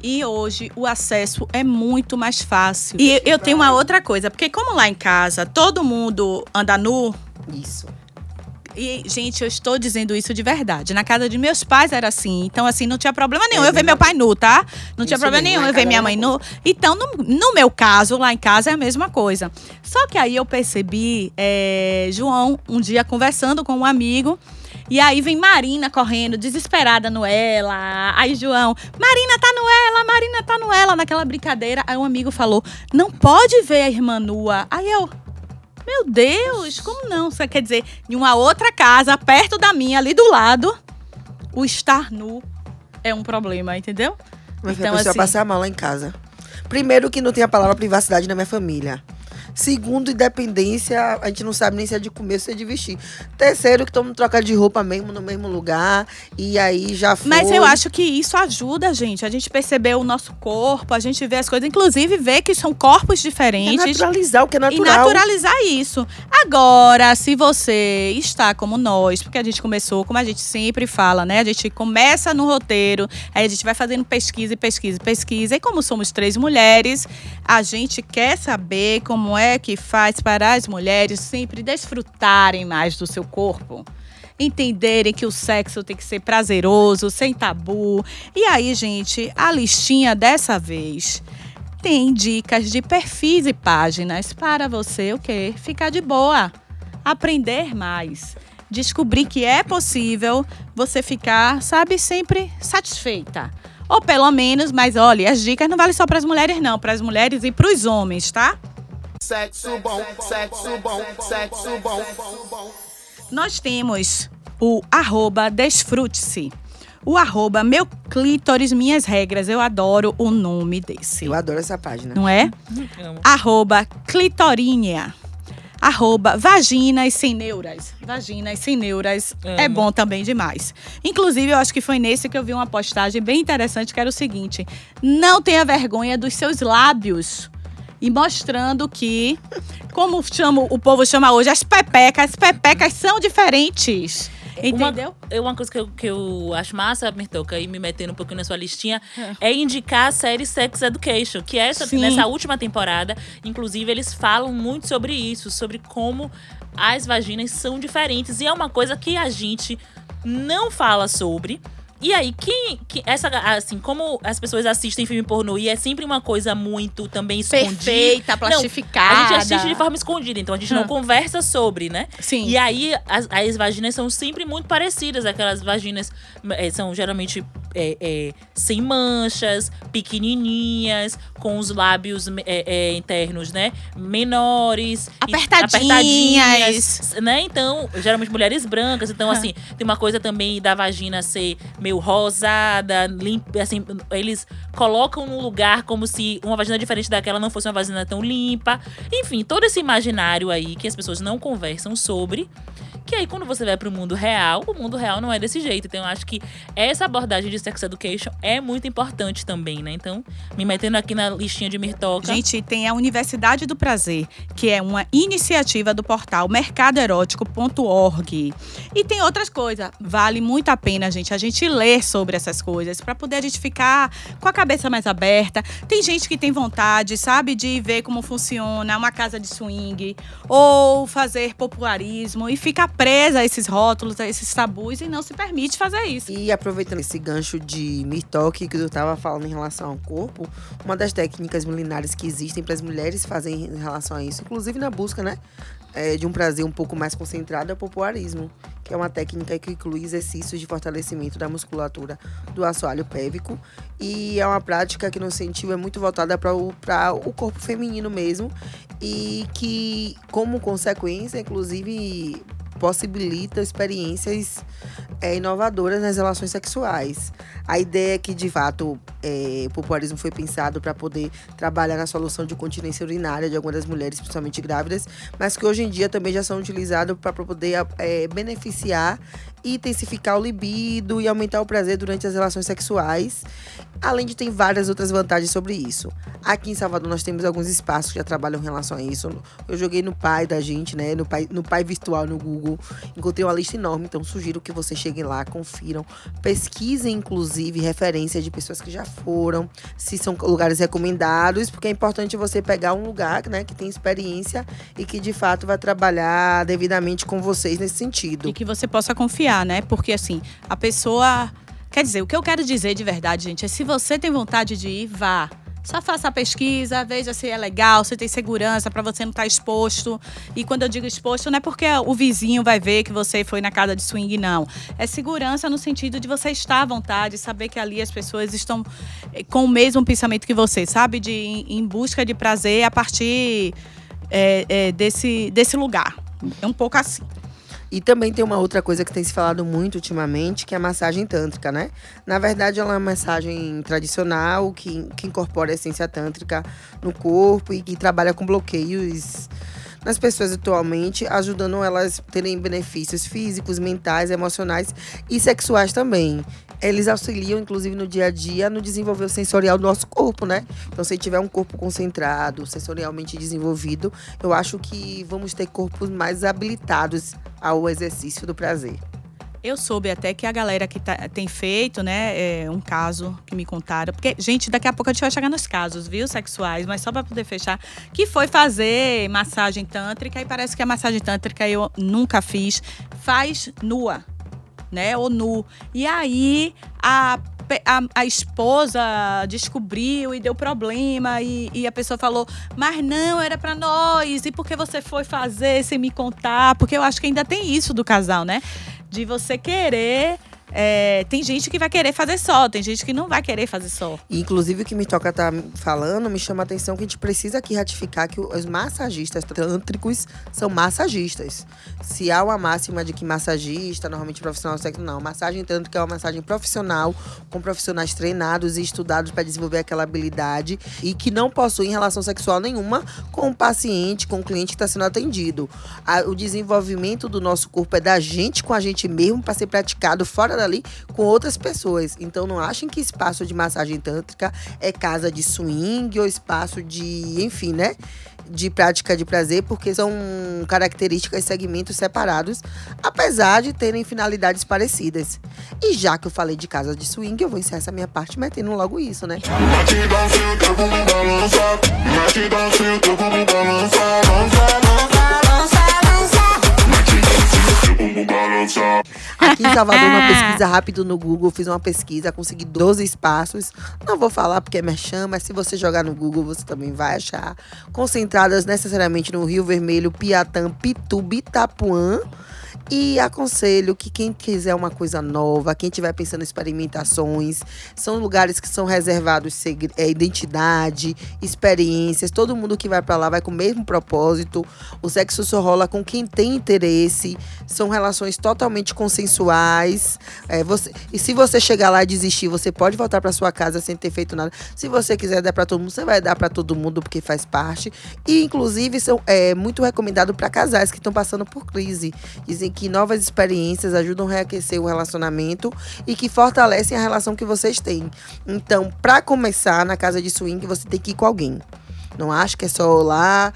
E hoje o acesso é muito mais fácil. E eu tenho uma outra coisa, porque como lá em casa todo mundo anda nu, Isso. E, gente, eu estou dizendo isso de verdade. Na casa de meus pais era assim. Então, assim, não tinha problema nenhum. eu ver meu pai nu, tá? Não tinha problema mesmo, nenhum em eu ver minha mãe nu. Então, no, no meu caso, lá em casa é a mesma coisa. Só que aí eu percebi, é, João, um dia conversando com um amigo. E aí vem Marina correndo, desesperada no ela. Aí João, Marina tá no ela, Marina tá no ela, naquela brincadeira. Aí um amigo falou: não pode ver a irmã nua. Aí eu, meu Deus, como não? Isso quer dizer, em uma outra casa, perto da minha, ali do lado, o estar nu é um problema, entendeu? Mas Então, a pessoa assim- passar mal lá em casa. Primeiro que não tem a palavra privacidade na minha família. Segundo, independência, a gente não sabe nem se é de comer ou se é de vestir. Terceiro, que todo mundo troca de roupa mesmo no mesmo lugar. E aí já foi. Mas eu acho que isso ajuda a gente. A gente perceber o nosso corpo, a gente ver as coisas, inclusive ver que são corpos É diferentes. naturalizar o que é E natural. naturalizar isso. Agora, se você está como nós, porque a gente começou, como a gente sempre fala, né? A gente começa no roteiro, aí a gente vai fazendo pesquisa e pesquisa e pesquisa. E como somos três mulheres, a gente quer saber como é que faz para as mulheres sempre desfrutarem mais do seu corpo. Entenderem que o sexo tem que ser prazeroso, sem tabu. E aí, gente, a listinha dessa vez tem dicas de perfis e páginas para você o quê? Ficar de boa, aprender mais, descobrir que é possível você ficar, sabe, sempre satisfeita. Ou pelo menos, mas olha, as dicas não valem só para as mulheres não, para as mulheres e para os homens, tá? Sexo bom, sexo bom, sexo bom. Nós temos o arroba desfrute-se. O arroba meu clítoris, minhas regras. Eu adoro o nome desse. Eu adoro essa página. não é? Amo. Arroba clitorinha. Arroba vaginas sem neuras. Vaginas sem neuras é Amo. bom também demais. Inclusive, eu acho que foi nesse que eu vi uma postagem bem interessante, que era o seguinte. Não tenha vergonha dos seus lábios. E mostrando que, como chamo, o povo chama hoje, as pepecas, as pepecas são diferentes. Entendeu? Uma, é uma coisa que eu, que eu acho massa, Mirtoca, e me metendo um pouquinho na sua listinha, é, indicar a série Sex Education, que essa, Sim. nessa última temporada, inclusive, eles falam muito sobre isso, sobre como as vaginas são diferentes. E é uma coisa que a gente não fala sobre. E aí, quem, que essa, assim, como as pessoas assistem filme pornô e é sempre uma coisa muito também escondida. Perfeita, Não, plastificada. a gente assiste de forma escondida, então a gente não Hum. conversa sobre, né? Sim. E aí, as, as vaginas são sempre muito parecidas. Aquelas vaginas eh, são geralmente eh, eh, sem manchas, pequenininhas, com os lábios eh, eh, internos, né? Menores. Apertadinhas. apertadinhas, né? Então, geralmente mulheres brancas. Então, assim, tem uma coisa também da vagina ser meio rosada, limpa. Assim, eles colocam num lugar como se uma vagina diferente daquela não fosse uma vagina tão limpa. Enfim, todo esse imaginário aí que as pessoas não conversam sobre, Que aí, quando você vai pro mundo real, o mundo real não é desse jeito. Então, eu acho que essa abordagem de sex education é muito importante também, né? Então, me metendo aqui na listinha de Mirtoca. Gente, tem a Universidade do Prazer, que é uma iniciativa do portal mercadoerótico.org. E tem outras coisas. Vale muito a pena, gente, a gente ler sobre essas coisas para poder a gente ficar com a cabeça mais aberta. Tem gente que tem vontade, sabe, de ver como funciona uma casa de swing ou fazer popularismo e fica presa a esses rótulos, a esses tabus e não se permite fazer isso. E aproveitando esse gancho de Mirtok que eu estava falando em relação ao corpo, uma das técnicas milenares que existem para as mulheres fazerem em relação a isso, inclusive na busca, né, é, de um prazer um pouco mais concentrado, é o popularismo, que é uma técnica que inclui exercícios de fortalecimento da musculatura do assoalho pélvico e é uma prática que no sentido é muito voltada para o, o corpo feminino mesmo e que, como consequência, inclusive possibilita experiências é, inovadoras nas relações sexuais. A ideia é que, de fato, é, o popularismo foi pensado para poder trabalhar na solução de continência urinária de algumas mulheres, principalmente grávidas, mas que hoje em dia também já são utilizados para poder é, beneficiar intensificar o libido e aumentar o prazer durante as relações sexuais. Além de ter várias outras vantagens sobre isso. Aqui em Salvador nós temos alguns espaços que já trabalham em relação a isso. Eu joguei no pai da gente, né? No pai, no pai virtual no Google. Encontrei uma lista enorme, então sugiro que vocês cheguem lá, confiram, pesquisem, inclusive, referências de pessoas que já foram, se são lugares recomendados, porque é importante você pegar um lugar né, que tem experiência e que de fato vai trabalhar devidamente com vocês nesse sentido. E que você possa confiar, né? Porque assim, a pessoa. Quer dizer, o que eu quero dizer de verdade, gente, é se você tem vontade de ir, vá. Só faça a pesquisa, veja se é legal, se tem segurança para você não estar exposto. E quando eu digo exposto, não é porque o vizinho vai ver que você foi na casa de swing, não. É segurança no sentido de você estar à vontade, saber que ali as pessoas estão eh, com o mesmo pensamento que você, sabe? De, em busca de prazer a partir é, é, desse, desse lugar. É um pouco assim. E também tem uma outra coisa que tem se falado muito ultimamente, que é a massagem tântrica, né? Na verdade, ela é uma massagem tradicional que, que incorpora a essência tântrica no corpo e que trabalha com bloqueios nas pessoas atualmente, ajudando elas a terem benefícios físicos, mentais, emocionais e sexuais também. Eles auxiliam, inclusive, no dia a dia, no desenvolver o sensorial do nosso corpo, né? Então, se tiver um corpo concentrado, sensorialmente desenvolvido, eu acho que vamos ter corpos mais habilitados ao exercício do prazer. Eu soube até que a galera que tá- tem feito, né, é, um caso que me contaram. Porque, gente, daqui a pouco a gente vai chegar nos casos, viu, sexuais, mas só para poder fechar, que foi fazer massagem tântrica e parece que a massagem tântrica eu nunca fiz. Faz nua, né, ou nu. E aí a a, a esposa descobriu e deu problema e, e a pessoa falou, mas não, era pra nós, e por que você foi fazer sem me contar? Porque eu acho que ainda tem isso do casal, né? De você querer. É, tem gente que vai querer fazer só, tem gente que não vai querer fazer só. Inclusive, o que me toca tá falando me chama a atenção que a gente precisa aqui ratificar que os massagistas tântricos são massagistas. Se há uma máxima de que massagista, normalmente profissional sexo, não. Massagem tântrica é uma massagem profissional, com profissionais treinados e estudados para desenvolver aquela habilidade e que não possuem relação sexual nenhuma com o paciente, com o cliente que está sendo atendido. O desenvolvimento do nosso corpo é da gente com a gente mesmo para ser praticado fora dali com outras pessoas. Então não achem que espaço de massagem tântrica é casa de swing ou espaço de, enfim, né? De prática de prazer, porque são características e segmentos separados, apesar de terem finalidades parecidas. E já que eu falei de casa de swing, eu vou encerrar essa minha parte metendo logo isso, né? Aqui em Salvador, uma pesquisa rápida no Google, fiz uma pesquisa, consegui 12 espaços. Não vou falar porque é merchan, mas se você jogar no Google, você também vai achar. Concentradas necessariamente no Rio Vermelho, Piatã, Pituba, Itapuã. E aconselho que quem quiser uma coisa nova, quem estiver pensando em experimentações, são lugares que são reservados é, identidade, experiências. Todo mundo que vai para lá vai com o mesmo propósito. O sexo só rola com quem tem interesse. São relações totalmente consensuais. É, você, e se você chegar lá e desistir, você pode voltar para sua casa sem ter feito nada. Se você quiser dar para todo mundo, você vai dar para todo mundo porque faz parte. E inclusive são é muito recomendado para casais que estão passando por crise. Dizem que novas experiências ajudam a reaquecer o relacionamento e que fortalecem a relação que vocês têm. Então, pra começar na casa de swing, você tem que ir com alguém. Não acho que é só lá,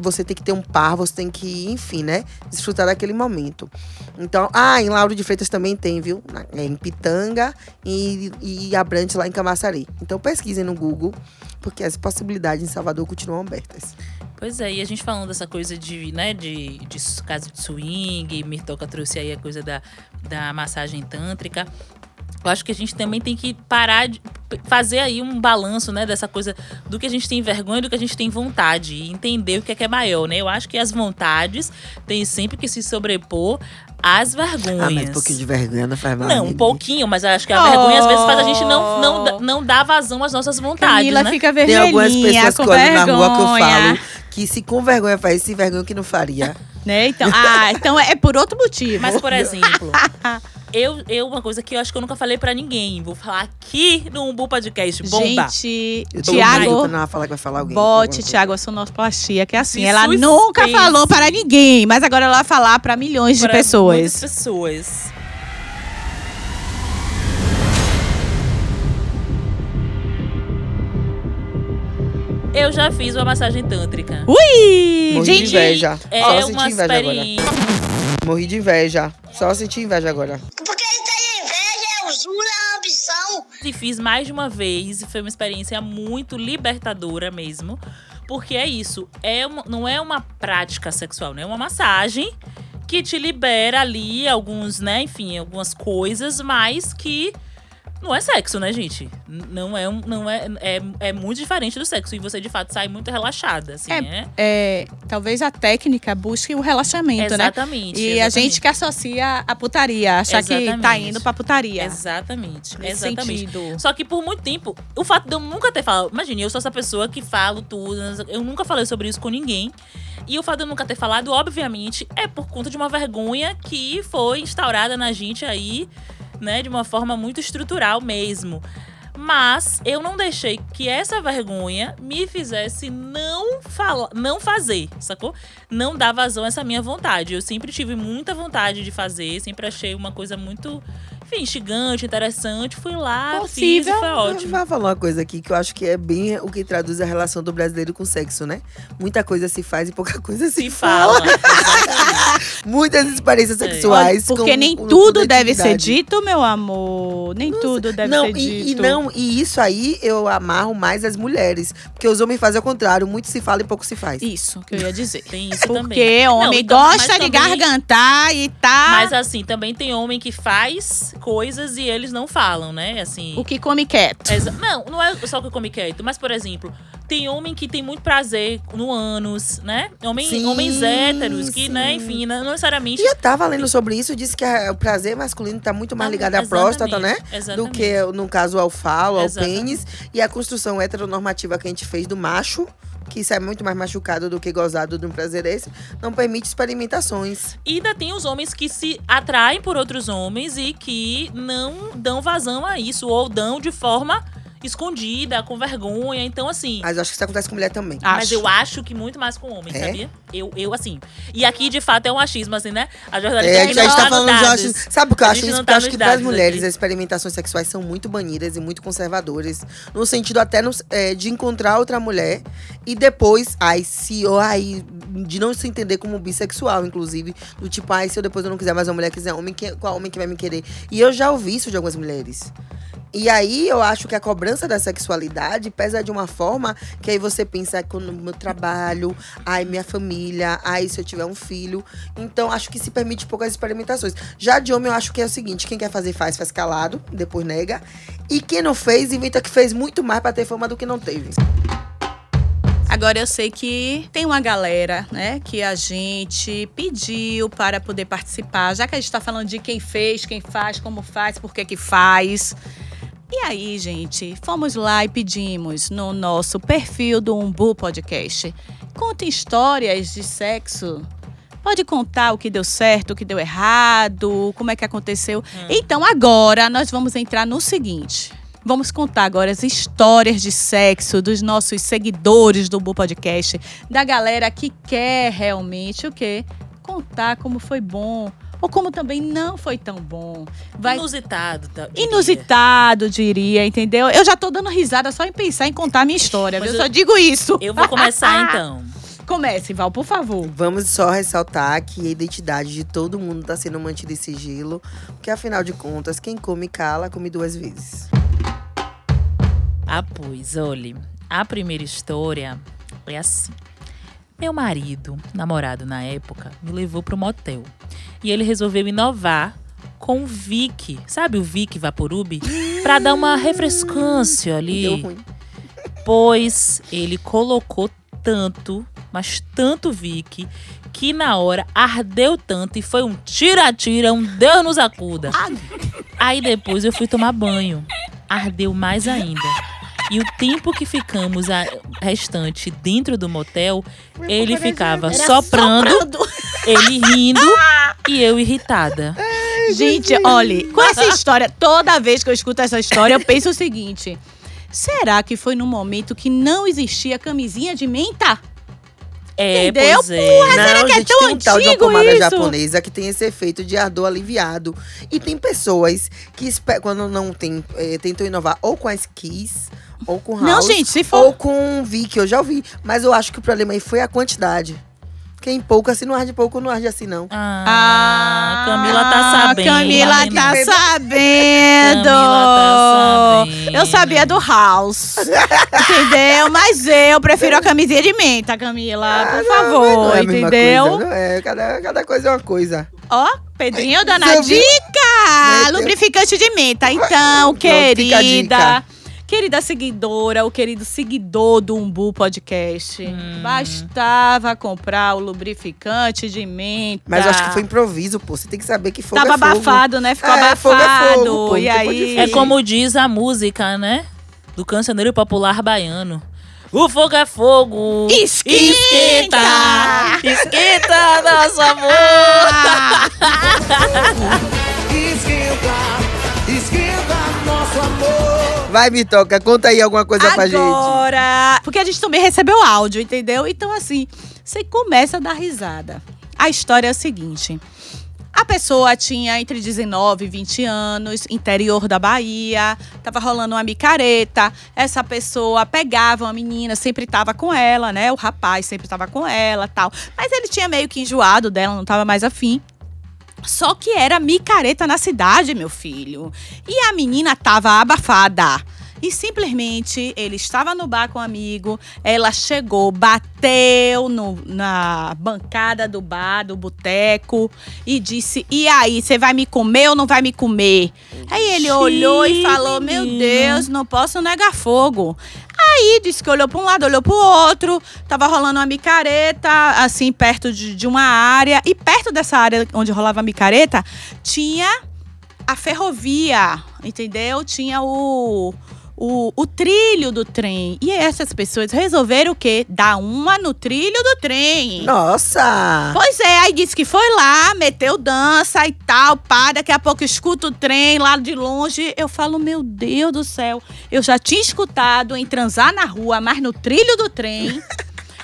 você tem que ter um par, você tem que, enfim, né? Desfrutar daquele momento. Então, ah, em Lauro de Freitas também tem, viu? É em Pitanga e, e Abrantes lá em Camaçari. Então pesquisem no Google, porque as possibilidades em Salvador continuam abertas. Pois é, e a gente falando dessa coisa de, né, de, de casa de swing, Mirtoca trouxe aí a coisa da, da massagem tântrica. Eu acho que a gente também tem que parar de fazer aí um balanço, né, dessa coisa do que a gente tem vergonha e do que a gente tem vontade. E entender o que é que é maior, né? Eu acho que as vontades têm sempre que se sobrepor às vergonhas. Ah, mas um pouquinho de vergonha não faz mal. Não, um pouquinho, mas eu acho que a vergonha às vezes faz a gente não, não, dá- não dar vazão às nossas vontades, Camila né? fica Tem vermelhinha, algumas pessoas com que olham na vergonha. rua que eu falo que se com vergonha faz, se vergonha que não faria. *laughs* Né? Então, ah, então é por outro motivo. Mas, por exemplo, *laughs* eu, eu, uma coisa que eu acho que eu nunca falei pra ninguém. Vou falar aqui no Umbu Podcast. Bomba. Gente, Tiago, pra não falar que vai falar alguém. bote. Tiago a sonoplastia, que é assim, De ela suspense. nunca falou para ninguém, mas agora ela vai falar para milhões de Pra muitas pessoas. pessoas. Eu já fiz uma massagem tântrica. Ui! Morri de gente, inveja. É Só uma senti inveja agora. experiência. Morri de inveja. Só senti inveja agora. Porque ele tem inveja, é usura, é ambição. E fiz mais de uma vez e foi uma experiência muito libertadora mesmo. Porque é isso, é uma- não é uma prática sexual, né? É uma massagem que te libera ali alguns, né, enfim, algumas coisas, mas que não é sexo, né, gente? Não é, um- não é, é, é muito diferente do sexo e você de fato sai muito relaxada, assim, É, né? é, talvez a técnica busque o relaxamento, né? Exatamente. E a exatamente. gente que associa a putaria, achar que tá Exatamente. indo pra putaria. Exatamente, Nesse exatamente. sentido. Só que por muito tempo, o fato de eu nunca ter falado. Imagine, eu sou essa pessoa que falo tudo, eu nunca falei sobre isso com ninguém. E o fato de eu nunca ter falado, obviamente, é por conta de uma vergonha que foi instaurada na gente aí, né, de uma forma muito estrutural mesmo. Mas eu não deixei que essa vergonha me fizesse não falar, não fazer, sacou? Não dar vazão a essa minha vontade. Eu sempre tive muita vontade de fazer, sempre achei uma coisa muito, enfim, instigante, interessante. Fui lá, fiz e Possível. foi ótimo. Vai falar uma coisa aqui que eu acho que é bem o que traduz a relação do brasileiro com o sexo, né? Muita coisa se faz e pouca *laughs* coisa se, Se fala. *laughs* Muitas experiências É. sexuais. Porque com- nem com- tudo com deve ser dito, meu amor. Nem tudo deve não, ser e, dito. e não, e isso aí eu amarro mais as mulheres. Porque os homens fazem ao contrário, muito se fala e pouco se faz. Isso que eu ia dizer. Tem isso também. Porque Não, homem então, mas gosta de também- gargantar e tá. Mas assim, também tem homem que faz coisas e eles não falam, né? Assim. o que come quieto. Exa- Não, não é só que eu come quieto, mas, por exemplo, tem homem que tem muito prazer no ânus, né? Homem, Sim, homens héteros, que, né, enfim, não necessariamente. E eu tava lendo sobre isso, disse que a- o prazer masculino tá muito mais Tá, ligado à próstata, né? exatamente, Do que, no caso, ao falo, ao Exatamente. pênis. E a construção heteronormativa que a gente fez do macho, que isso é muito mais machucado do que gozado de um prazer esse, não permite experimentações. E ainda tem os homens que se atraem por outros homens e que não dão vazão a isso, ou dão de forma escondida, com vergonha. Então, assim. Mas eu acho que isso acontece com mulher também. Mas Acho. eu acho que muito mais com homem, É? sabia? Eu, eu, assim. E aqui, de fato, é um achismo, assim, né? A jornalista É, a gente, a gente tá falando de acho, Sabe o que eu acho isso? Porque eu tá acho que para as mulheres aqui. as experimentações sexuais são muito banidas e muito conservadoras. No sentido até no- é, de encontrar outra mulher e depois, ai, se ou ai, de não se entender como bissexual, inclusive. Do tipo, ai, se eu depois eu não quiser mais uma mulher, quiser homem, que, qual homem que vai me querer? E eu já ouvi isso de algumas mulheres. E aí eu acho que a cobrança da sexualidade pesa de uma forma que aí você pensa "Ah, no meu trabalho, ai, minha família, ai, se eu tiver um filho. Então acho que se permite poucas experimentações. Já de homem eu acho que é o seguinte, quem quer fazer faz, faz calado, depois nega. E quem não fez, inventa que fez muito mais pra ter fama do que não teve. Agora eu sei que tem uma galera, né, que a gente pediu para poder participar, já que a gente está falando de quem fez, quem faz, como faz, por que que faz. E aí, gente, fomos lá e pedimos no nosso perfil do Umbu Podcast. Conta histórias de sexo. Pode contar o que deu certo, o que deu errado, como é que aconteceu. Então agora nós vamos entrar no seguinte. Vamos contar agora as histórias de sexo dos nossos seguidores do Bu Podcast, da galera que quer realmente o quê? contar como foi bom ou como também não foi tão bom. Vai Inusitado. Tá, diria. inusitado, diria, entendeu? Eu já tô dando risada só em pensar em contar a minha história, Mas viu? eu- Só digo isso. Eu vou começar *laughs* então. Comece, Val, por favor. Vamos só ressaltar que a identidade de todo mundo está sendo mantida em sigilo, porque afinal de contas, quem come cala, come duas vezes. Ah, pois, olhe, a primeira história é assim. Meu marido, namorado na época, me levou pro motel. E ele resolveu inovar com o Vic, sabe o Vic Vaporub? Pra dar uma refrescância Deu ali. ruim. Pois ele colocou tanto, mas tanto Vic, que na hora ardeu tanto e foi um tira-tira, um Deus nos acuda. Aí depois eu fui tomar banho. Ardeu mais ainda. E o tempo que ficamos a restante dentro do motel, ele ficava soprando, ele rindo *laughs* e eu irritada. Gente, olha, com essa história, toda vez que eu escuto essa história, eu penso o seguinte: será que foi no momento que não existia camisinha de menta? É, Entendeu? pois é. Não, que é gente, tão tem um tal de uma antigo pomada isso? japonesa que tem esse efeito de ardor aliviado. E tem pessoas que, quando não tem, eh, tentam inovar ou com as Kiss, ou com Não, House, gente, se for- ou com Vic, eu já ouvi. Mas eu acho que o problema aí foi a quantidade. Porque em pouco, assim, não arde pouco, não arde assim, não. Ah, Camila tá sabendo. Camila tá sabendo. Camila tá sabendo. Eu sabia do House. entendeu? Mas eu prefiro a camisinha de menta, Camila. Por Não favor, é a mesma entendeu? coisa, não é, cada, cada coisa é uma coisa. Ó, Pedrinho dando a dica! Lubrificante de menta. Então, Pronto, fica a querida. Querida seguidora, o querido seguidor do Umbu Podcast, Hum. bastava comprar o lubrificante de menta. Mas eu acho que foi improviso, pô. Você tem que saber que fogo Tava é fogo. abafado, né? Ficou É, fogo é abafado. fogo, pô, e aí. É como diz a música, né? Do cancioneiro popular baiano. O fogo é fogo. Esquenta! Esquenta! Esquenta nosso amor! *laughs* Esquenta, esquenta nosso amor. Vai, me toca. Conta aí alguma coisa pra gente. Agora, porque a gente também recebeu áudio, entendeu? Então, assim, você começa a dar risada. A história é a seguinte. A pessoa tinha entre 19 e 20 anos, interior da Bahia, tava rolando uma micareta. Essa pessoa pegava uma menina, sempre tava com ela, né? O rapaz sempre tava com ela, tal. Mas ele tinha meio que enjoado dela, não tava mais afim. Só que era micareta na cidade, meu filho. E a menina tava abafada. E simplesmente ele estava no bar com um amigo, ela chegou, bateu no- na bancada do bar, do boteco, e disse: E aí, você vai me comer ou não vai me comer? Aí ele olhou e falou: Meu. Deus, não posso negar fogo. Aí disse que olhou para um lado, olhou para o outro, tava rolando uma micareta, assim, perto de, de uma área. E perto dessa área onde rolava a micareta, tinha a ferrovia, entendeu? Tinha o, o, o trilho do trem. E essas pessoas resolveram o quê? Dar uma no trilho do trem. Nossa! Pois é, aí disse que foi lá, meteu dança e tal, pá, daqui a pouco escuta o trem lá de longe. Eu falo, meu Deus do céu, eu já tinha escutado em transar na rua, mas no trilho do trem. *laughs*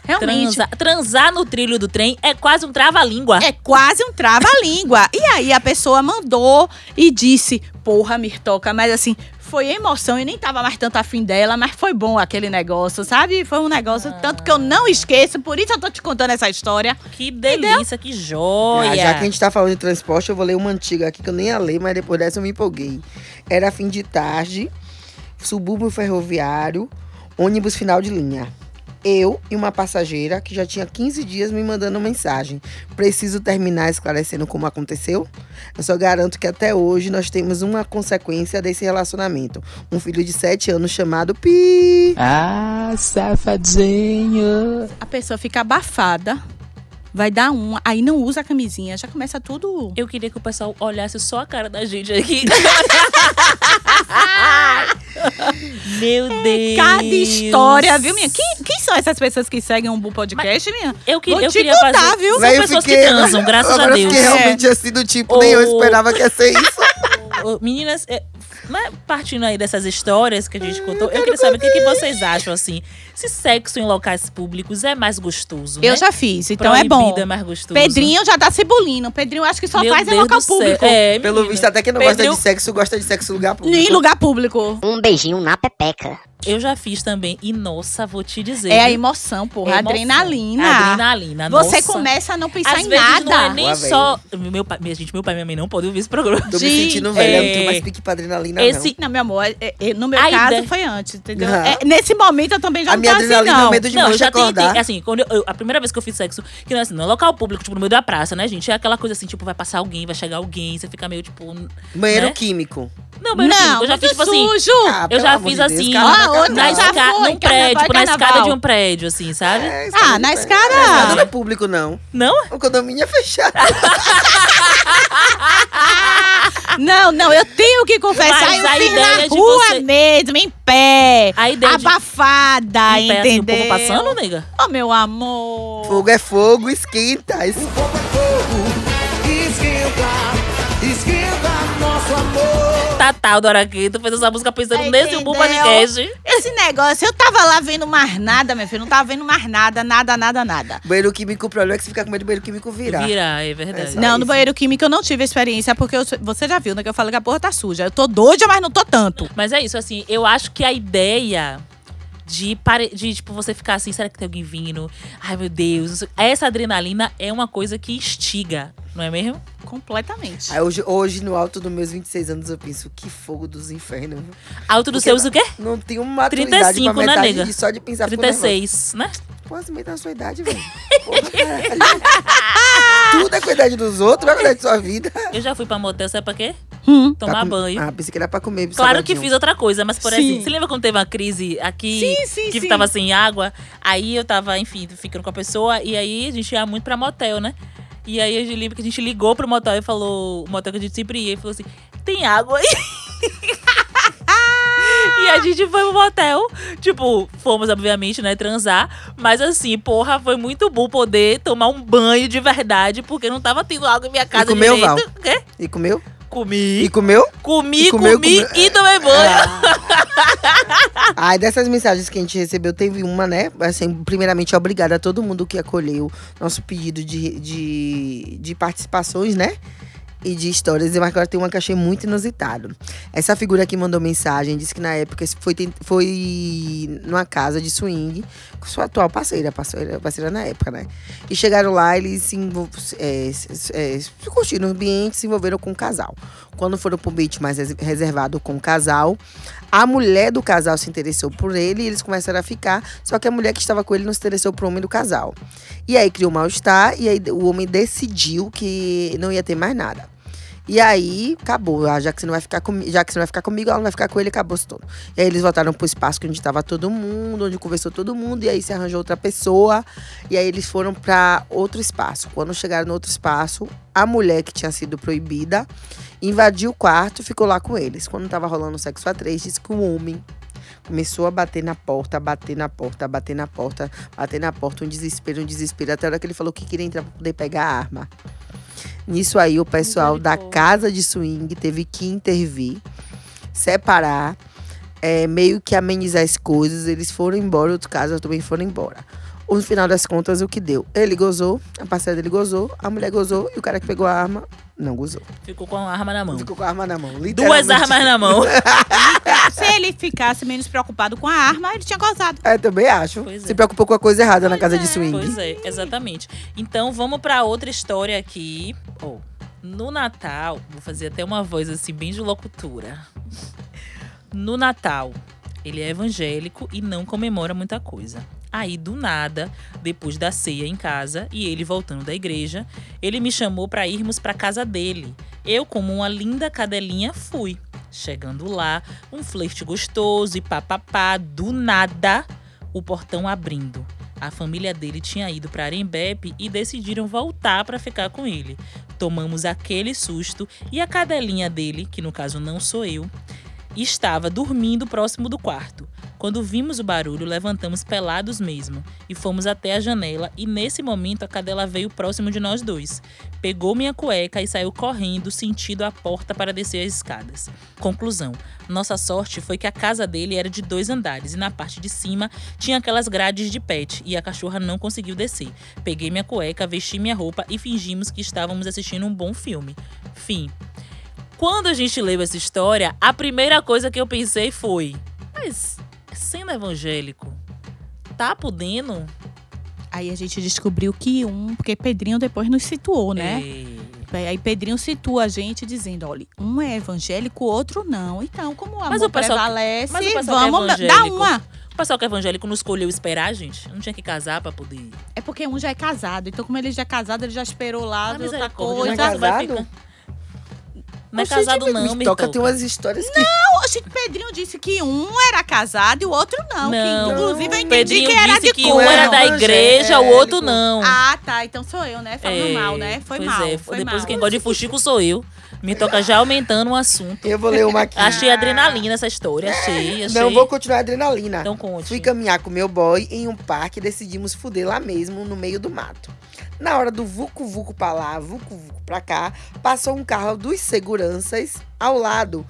Realmente. Transa- transar no trilho do trem é quase um trava-língua. É quase um trava-língua. E aí a pessoa mandou e disse: Porra, Mirtoca, mas assim, foi emoção e nem tava mais tanto afim dela, mas foi bom aquele negócio, sabe? Foi um negócio tanto que eu não esqueço, por isso eu tô te contando essa história. Que delícia, que joia. Ah, já que a gente tá falando de transporte, eu vou ler uma antiga aqui que eu nem ia ler, mas depois dessa eu me empolguei. Era fim de tarde, subúrbio ferroviário, ônibus final de linha. Eu e uma passageira que já tinha 15 dias me mandando mensagem. Preciso terminar esclarecendo como aconteceu? Eu só garanto que até hoje nós temos uma consequência desse relacionamento. Um filho de 7 anos chamado Pi. Ah, safadinho. A pessoa fica abafada, vai dar uma, aí não usa a camisinha, já começa tudo. Eu queria que o pessoal olhasse só a cara da gente aqui. *laughs* Meu Deus. É, Cada história, viu, minha? Quem, quem são essas pessoas que seguem um Bu Podcast, minha? Eu, que, Vou eu te queria contar, fazer. viu? São eu pessoas fiquei- que transam, graças *laughs* Agora a eu Deus. fiquei realmente assim do tipo, nem eu esperava que ia ser isso. Meninas, é, né, partindo aí dessas histórias que a gente contou, eu queria saber o que, que vocês acham, assim. Se sexo em locais públicos é mais gostoso, Eu né? já fiz, então é bom. Proibido é mais gostoso. Pedrinho já tá cebulindo. Pedrinho acho que só Meu faz em Deus local do céu. público. É, Pelo menina. visto, até quem não Pedrinho- gosta de sexo, gosta de sexo em lugar público. Em lugar público. Um beijinho na pepeca. Eu já fiz também. E nossa, vou te dizer. É a emoção, porra. É emoção. adrenalina. Adrenalina. Você nossa. começa a não pensar Às em vezes nada. não é nem Boa, só. Meu pai, minha gente, meu pai e minha mãe não podem ouvir esse programa. Tô me sentindo velho, eu não é- tenho mais pique pra adrenalina, Esse- Não, meu amor, é- é- no meu A caso foi antes, entendeu? Aham. É, nesse momento eu também já A não minha tô assim, adrenalina é não. medo de Não, eu mancha já tentei. acordar. Assim, quando eu- eu- a primeira vez que eu fiz sexo, que não é assim, no local público, tipo, no meio da praça, né, gente? É aquela coisa assim, tipo, vai passar alguém, vai chegar alguém, você fica meio, tipo. Banheiro né? químico. Não, mas Não, eu já muito fiz, tipo assim. sujo. Ah, Eu pelo já amor fiz de Deus, assim, é Ah, na já escada, foi, num prédio, carnaval, tipo, na escada carnaval. de um prédio, assim, sabe? É, Ah, na escada. Na escada não é público, não. Não? O condomínio é fechado. *laughs* Não, não, eu tenho que confessar, Mas eu a ideia na de rua você- mesmo, em pé. A ideia de- abafada, Em pé, assim, o entendeu? povo passando, nega? Oh, meu amor. Fogo é fogo, esquenta. Es- Esquenta, amor. Tatal do Araqueto fez essa música pensando Tá nesse Umbu entendeu? Podcast. Esse negócio, eu tava lá vendo mais nada, meu filho. Não tava vendo mais nada, nada, nada, nada. Banheiro químico, o problema é que você fica com medo do banheiro químico virar. Virar, é verdade. Só Não, no isso. banheiro químico eu não tive experiência, porque eu- você já viu, né? Que eu falei que a porra tá suja. Eu tô doida, mas não tô tanto. Mas é isso, assim, eu acho que a ideia de, pare... de tipo, você ficar assim, será que tem alguém vindo? Ai, meu Deus. Essa adrenalina é uma coisa que instiga, não é mesmo? Completamente. Aí hoje, hoje, no alto dos meus 26 anos, eu penso, que fogo dos infernos. Alto dos seus o quê? Não tenho maturidade 35, pra né, metade nega? de só de pensar fico nervosa. 36, né? Quase meio da sua idade, velho. *laughs* Tudo é com a idade dos outros, vai cuidar de sua vida. Eu já fui pra motel, sabe pra quê? Hum. Tomar Pra banho. Ah, pensei que era pra comer. Claro que salgadinho. fiz outra coisa, mas por Sim. exemplo, você lembra quando teve uma crise aqui Sim, sim, que sim. tava sem água? Aí eu tava, enfim, ficando com a pessoa e aí a gente ia muito pra motel, né? E aí eu lembro que a gente ligou pro motel e falou, o motel que a gente sempre ia, e falou assim: tem água aí? *laughs* E a gente foi pro motel. Tipo, fomos, obviamente, né, transar. Mas assim, porra, foi muito bom poder tomar um banho de verdade, porque não tava tendo água em minha casa comeu, direito. Val? O quê? E comeu? Comi. E comeu? Comi, E comeu, comi comeu. e tomei banho. *laughs* Ai, dessas mensagens que a gente recebeu, teve uma, né? Assim, primeiramente, obrigada a todo mundo que acolheu nosso pedido de, de, de participações, né? E de histórias. Mas agora tem uma que achei muito inusitado. Essa figura que mandou mensagem disse que na época foi, foi numa casa de swing com sua atual parceira, parceira, parceira na época, né? E chegaram lá, eles se, é, é, se curtiram no ambiente, se envolveram com o casal. Quando foram pro beat mais res- reservado com o casal, a mulher do casal se interessou por ele e eles começaram a ficar. Só que a mulher que estava com ele não se interessou pro homem do casal. E aí criou um mal-estar e aí o homem decidiu que não ia ter mais nada. E aí, acabou. Ah, Já que você não vai ficar comigo, já que você não vai ficar comigo, ela não vai ficar com ele, acabou-se tudo. E aí eles voltaram pro espaço onde estava todo mundo, onde conversou todo mundo, e aí se arranjou outra pessoa. E aí eles foram para outro espaço. Quando chegaram no outro espaço, a mulher que tinha sido proibida invadiu o quarto e ficou lá com eles. Quando tava rolando sexo a três, disse que o homem começou a bater na porta, bater na porta, bater na porta, bater na porta, um desespero, um desespero, até a hora que ele falou que queria entrar pra poder pegar a arma. Nisso aí, o pessoal da casa de swing teve que intervir, separar, é, meio que amenizar as coisas. Eles foram embora, outro caso também foram embora. No final das contas, o que deu? Ele gozou, a parceira dele gozou, a mulher gozou e o cara que pegou a arma não gozou. Ficou com a arma na mão. Ficou com a arma na mão. Duas armas na mão. *laughs* *laughs* Se ele ficasse menos preocupado com a arma, ele tinha gozado. É, também acho. Pois é. Se preocupou com a coisa errada na casa de swing. Pois é, exatamente. Então vamos pra outra história aqui. Oh, no Natal, vou fazer até uma voz assim, bem de locutora. No Natal, ele é evangélico e não comemora muita coisa. Aí, do nada, depois da ceia em casa e ele voltando da igreja, ele me chamou pra irmos pra casa dele. Eu, como uma linda cadelinha, fui. Chegando lá, um flerte gostoso e papapá, do nada, o portão abrindo. A família dele tinha ido para Arembepe e decidiram voltar para ficar com ele. Tomamos aquele susto e a cadelinha dele, que no caso não sou eu, estava dormindo próximo do quarto. Quando vimos o barulho, levantamos pelados mesmo e fomos até a janela. E nesse momento a cadela veio próximo de nós dois. Pegou minha cueca e saiu correndo, sentido a porta para descer as escadas. Conclusão: nossa sorte foi que a casa dele era de dois andares e na parte de cima tinha aquelas grades de pet e a cachorra não conseguiu descer. Peguei minha cueca, vesti minha roupa e fingimos que estávamos assistindo um bom filme. Fim. Quando a gente leu essa história, a primeira coisa que eu pensei foi: mas sendo evangélico, tá podendo? Aí a gente descobriu que um, porque Pedrinho depois nos situou, né? É. Aí Pedrinho situa a gente dizendo, olha, um é evangélico, o outro não. Então, como o amor Mas o pessoal- prevalece, mas o pessoal que é vamos dar evangélico- uma. O pessoal que é evangélico não escolheu esperar, gente? Não tinha que casar pra poder. É porque um já é casado. Então, como ele já é casado, ele já esperou lá Ah, outra coisa. não é Vai casado? Não é casado, não, me me toca, tem umas histórias que. Não, oxe, Pedrinho disse que um era casado e o outro não. Não. Que, inclusive, eu entendi Pedrinho que era disse de que um era da igreja, o outro não. Ah, tá. Então sou eu, né? Falando É, mal, né? Foi pois mal. é, foi depois mal. quem gosta de fuxico sou eu. Me toca já aumentando o assunto. Eu vou ler uma aqui. Achei adrenalina essa história, achei, achei. Não vou continuar a adrenalina. Então conte. Fui caminhar com meu boy em um parque e decidimos fuder lá mesmo, no meio do mato. Na hora do vucu-vucu pra lá, vucu-vucu pra cá, passou um carro dos seguranças ao lado.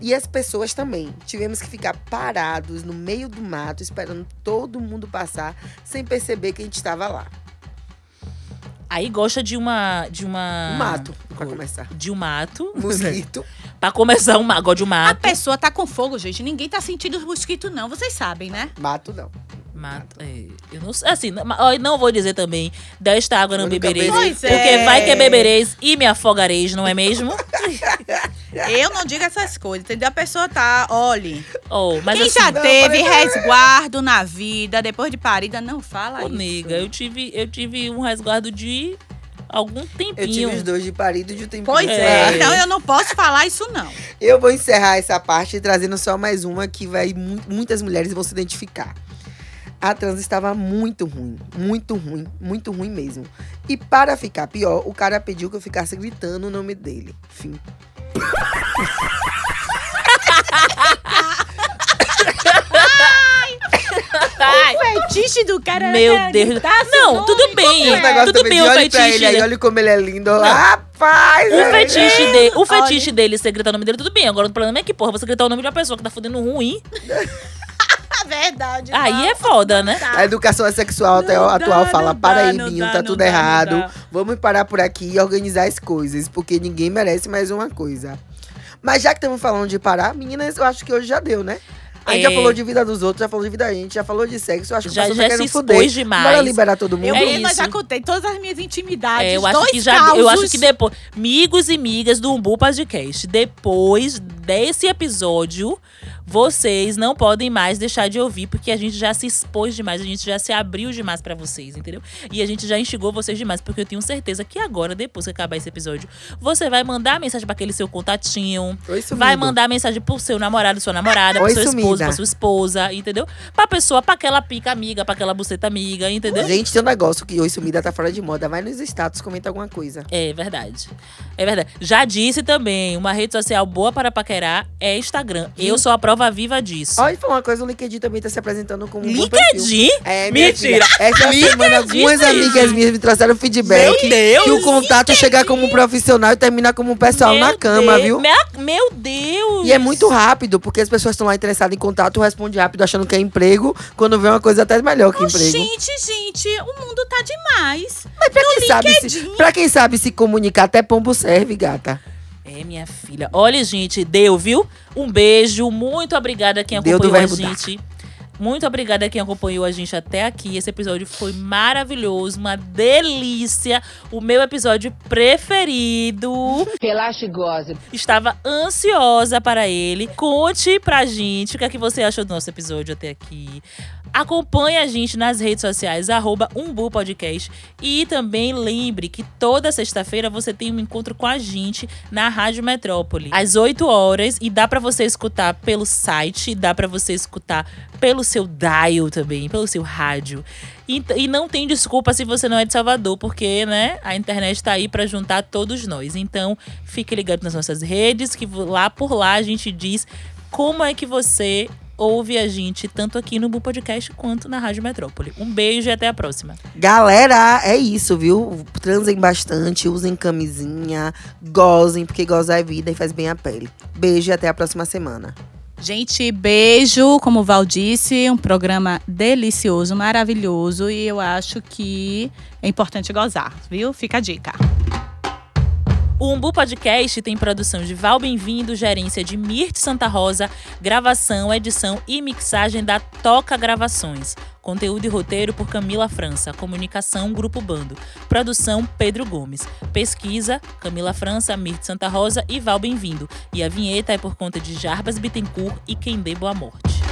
E as pessoas também. Tivemos que ficar parados no meio do mato, esperando todo mundo passar, sem perceber que a gente estava lá. Aí gosta de uma. De uma. Um mato, pra começar. De um mato. Mosquito. *laughs* pra começar um mato. Gosta de um A mato. pessoa tá com fogo, gente. Ninguém tá sentindo mosquito, não. Vocês sabem, né? Mato não. Mato. é, eu não sei. Assim, não, vou dizer também. Desta água não bebereis. beberei. Pois Porque é. vai que bebereis e me afogareis, não é mesmo? *laughs* Eu não digo essas coisas, entendeu? A pessoa tá, olhe. Oh, mas Quem assim, já Não, teve mas- resguardo na vida, depois de parida, não fala Ô, isso. nega, eu tive, eu tive um resguardo de algum tempinho. Eu tive os dois de parido de um tempinho. Pois É. é. então eu não posso falar isso, não. Eu vou encerrar essa parte trazendo só mais uma que vai mu- muitas mulheres vão se identificar. A trans estava muito ruim, muito ruim, muito ruim mesmo. E para ficar pior, o cara pediu que eu ficasse gritando o nome dele. Fim. O fetiche do cara Meu era Deus. gritar Não, nome. tudo bem. O negócio Tudo bem de o olhe pra ele fetiche. aí, olha como ele é lindo. Rapaz! O é- fetiche, dele, o Olha. fetiche dele, você gritar o nome dele, tudo bem. Agora o problema é que, porra, você gritar o nome de uma pessoa que tá fudendo ruim, A verdade. aí é foda, né? A educação sexual até- Não dá, atual fala: não para dá, aí, não dá, tá não tudo dá, não errado. Vamos parar por aqui e organizar as coisas, porque ninguém merece mais uma coisa. Mas já que estamos falando de parar, meninas, eu acho que hoje já deu, né? A gente É. já falou de vida dos outros, já falou de vida da gente, já falou de sexo. Eu acho que Já- o pessoal já tá se expôs demais. Bora liberar todo mundo. Eu, É menina, isso. já contei todas as minhas intimidades. É, eu acho dois que já. causos. Eu acho que depois. Amigos e migas do Umbu Podcast, depois desse episódio, vocês não podem mais deixar de ouvir, porque a gente já se expôs demais, a gente já se abriu demais pra vocês, entendeu? E a gente já instigou vocês demais, porque eu tenho certeza que agora, depois que acabar esse episódio, você vai mandar mensagem pra aquele seu contatinho. Oi. Vai mandar mensagem pro seu namorado, sua namorada, Oi, pro seu esposo, pra sua esposa, entendeu? Pra pessoa, pra aquela pica amiga, pra aquela buceta amiga, entendeu? Gente, tem um negócio que hoje sumida tá fora de moda. Vai nos status, comenta alguma coisa. É verdade. É verdade. Já disse também, uma rede social boa para paquerar é Instagram. Eu sou a prova viva disso. Olha, falar uma coisa, o LinkedIn também tá se apresentando como um. LinkedIn? É, Mentira. filha, Essa *laughs* semana, algumas amigas minhas me trouxeram feedback. Meu Deus, Que o contato chegar como profissional e terminar como pessoal Meu na cama, Deus. viu? Minha- meu Deus! E é muito rápido, porque as pessoas estão lá interessadas em contato, responde rápido achando que é emprego, quando vê uma coisa até melhor que emprego. Gente, gente, o mundo tá demais. Mas pra quem, sabe se, LinkedIn. pra quem sabe se comunicar, até pombo serve, gata. É, minha filha. Olha, gente, deu, viu? Um beijo. Muito obrigada a quem Deu acompanhou a dar. gente. Muito obrigada a quem acompanhou a gente até aqui. Esse episódio foi maravilhoso, uma delícia. O meu episódio preferido. Relaxa e goze. Estava ansiosa para ele. Conte pra gente o que é que você achou do nosso episódio até aqui. Acompanhe a gente nas redes sociais, arroba. E também lembre que toda sexta-feira você tem um encontro com a gente na Rádio Metrópole, às 8 horas. E dá pra você escutar pelo site, dá pra você escutar pelo seu dial também, pelo seu rádio. E, e não tem desculpa se você não é de Salvador, porque, né, a internet tá aí pra juntar todos nós. Então, fique ligado nas nossas redes, que lá por lá a gente diz como é que você ouve a gente tanto aqui no Bu Podcast quanto na Rádio Metrópole. Um beijo e até a próxima. Galera, é isso, viu? Transem bastante, usem camisinha, gozem, porque gozar é vida e faz bem a pele. Beijo e até a próxima semana. Gente, beijo. Como o Val disse, um programa delicioso, maravilhoso. E eu acho que é importante gozar, viu? Fica a dica. O Umbu Podcast tem produção de Val Bem-vindo, gerência de Mirte Santa Rosa, gravação, edição e mixagem da Toca Gravações. Conteúdo e roteiro por Camila França. Comunicação Grupo Bando. Produção Pedro Gomes. Pesquisa Camila França, Mirte Santa Rosa e Val Bem-vindo. E a vinheta é por conta de Jarbas Bittencourt e Quem Dê Boa Morte.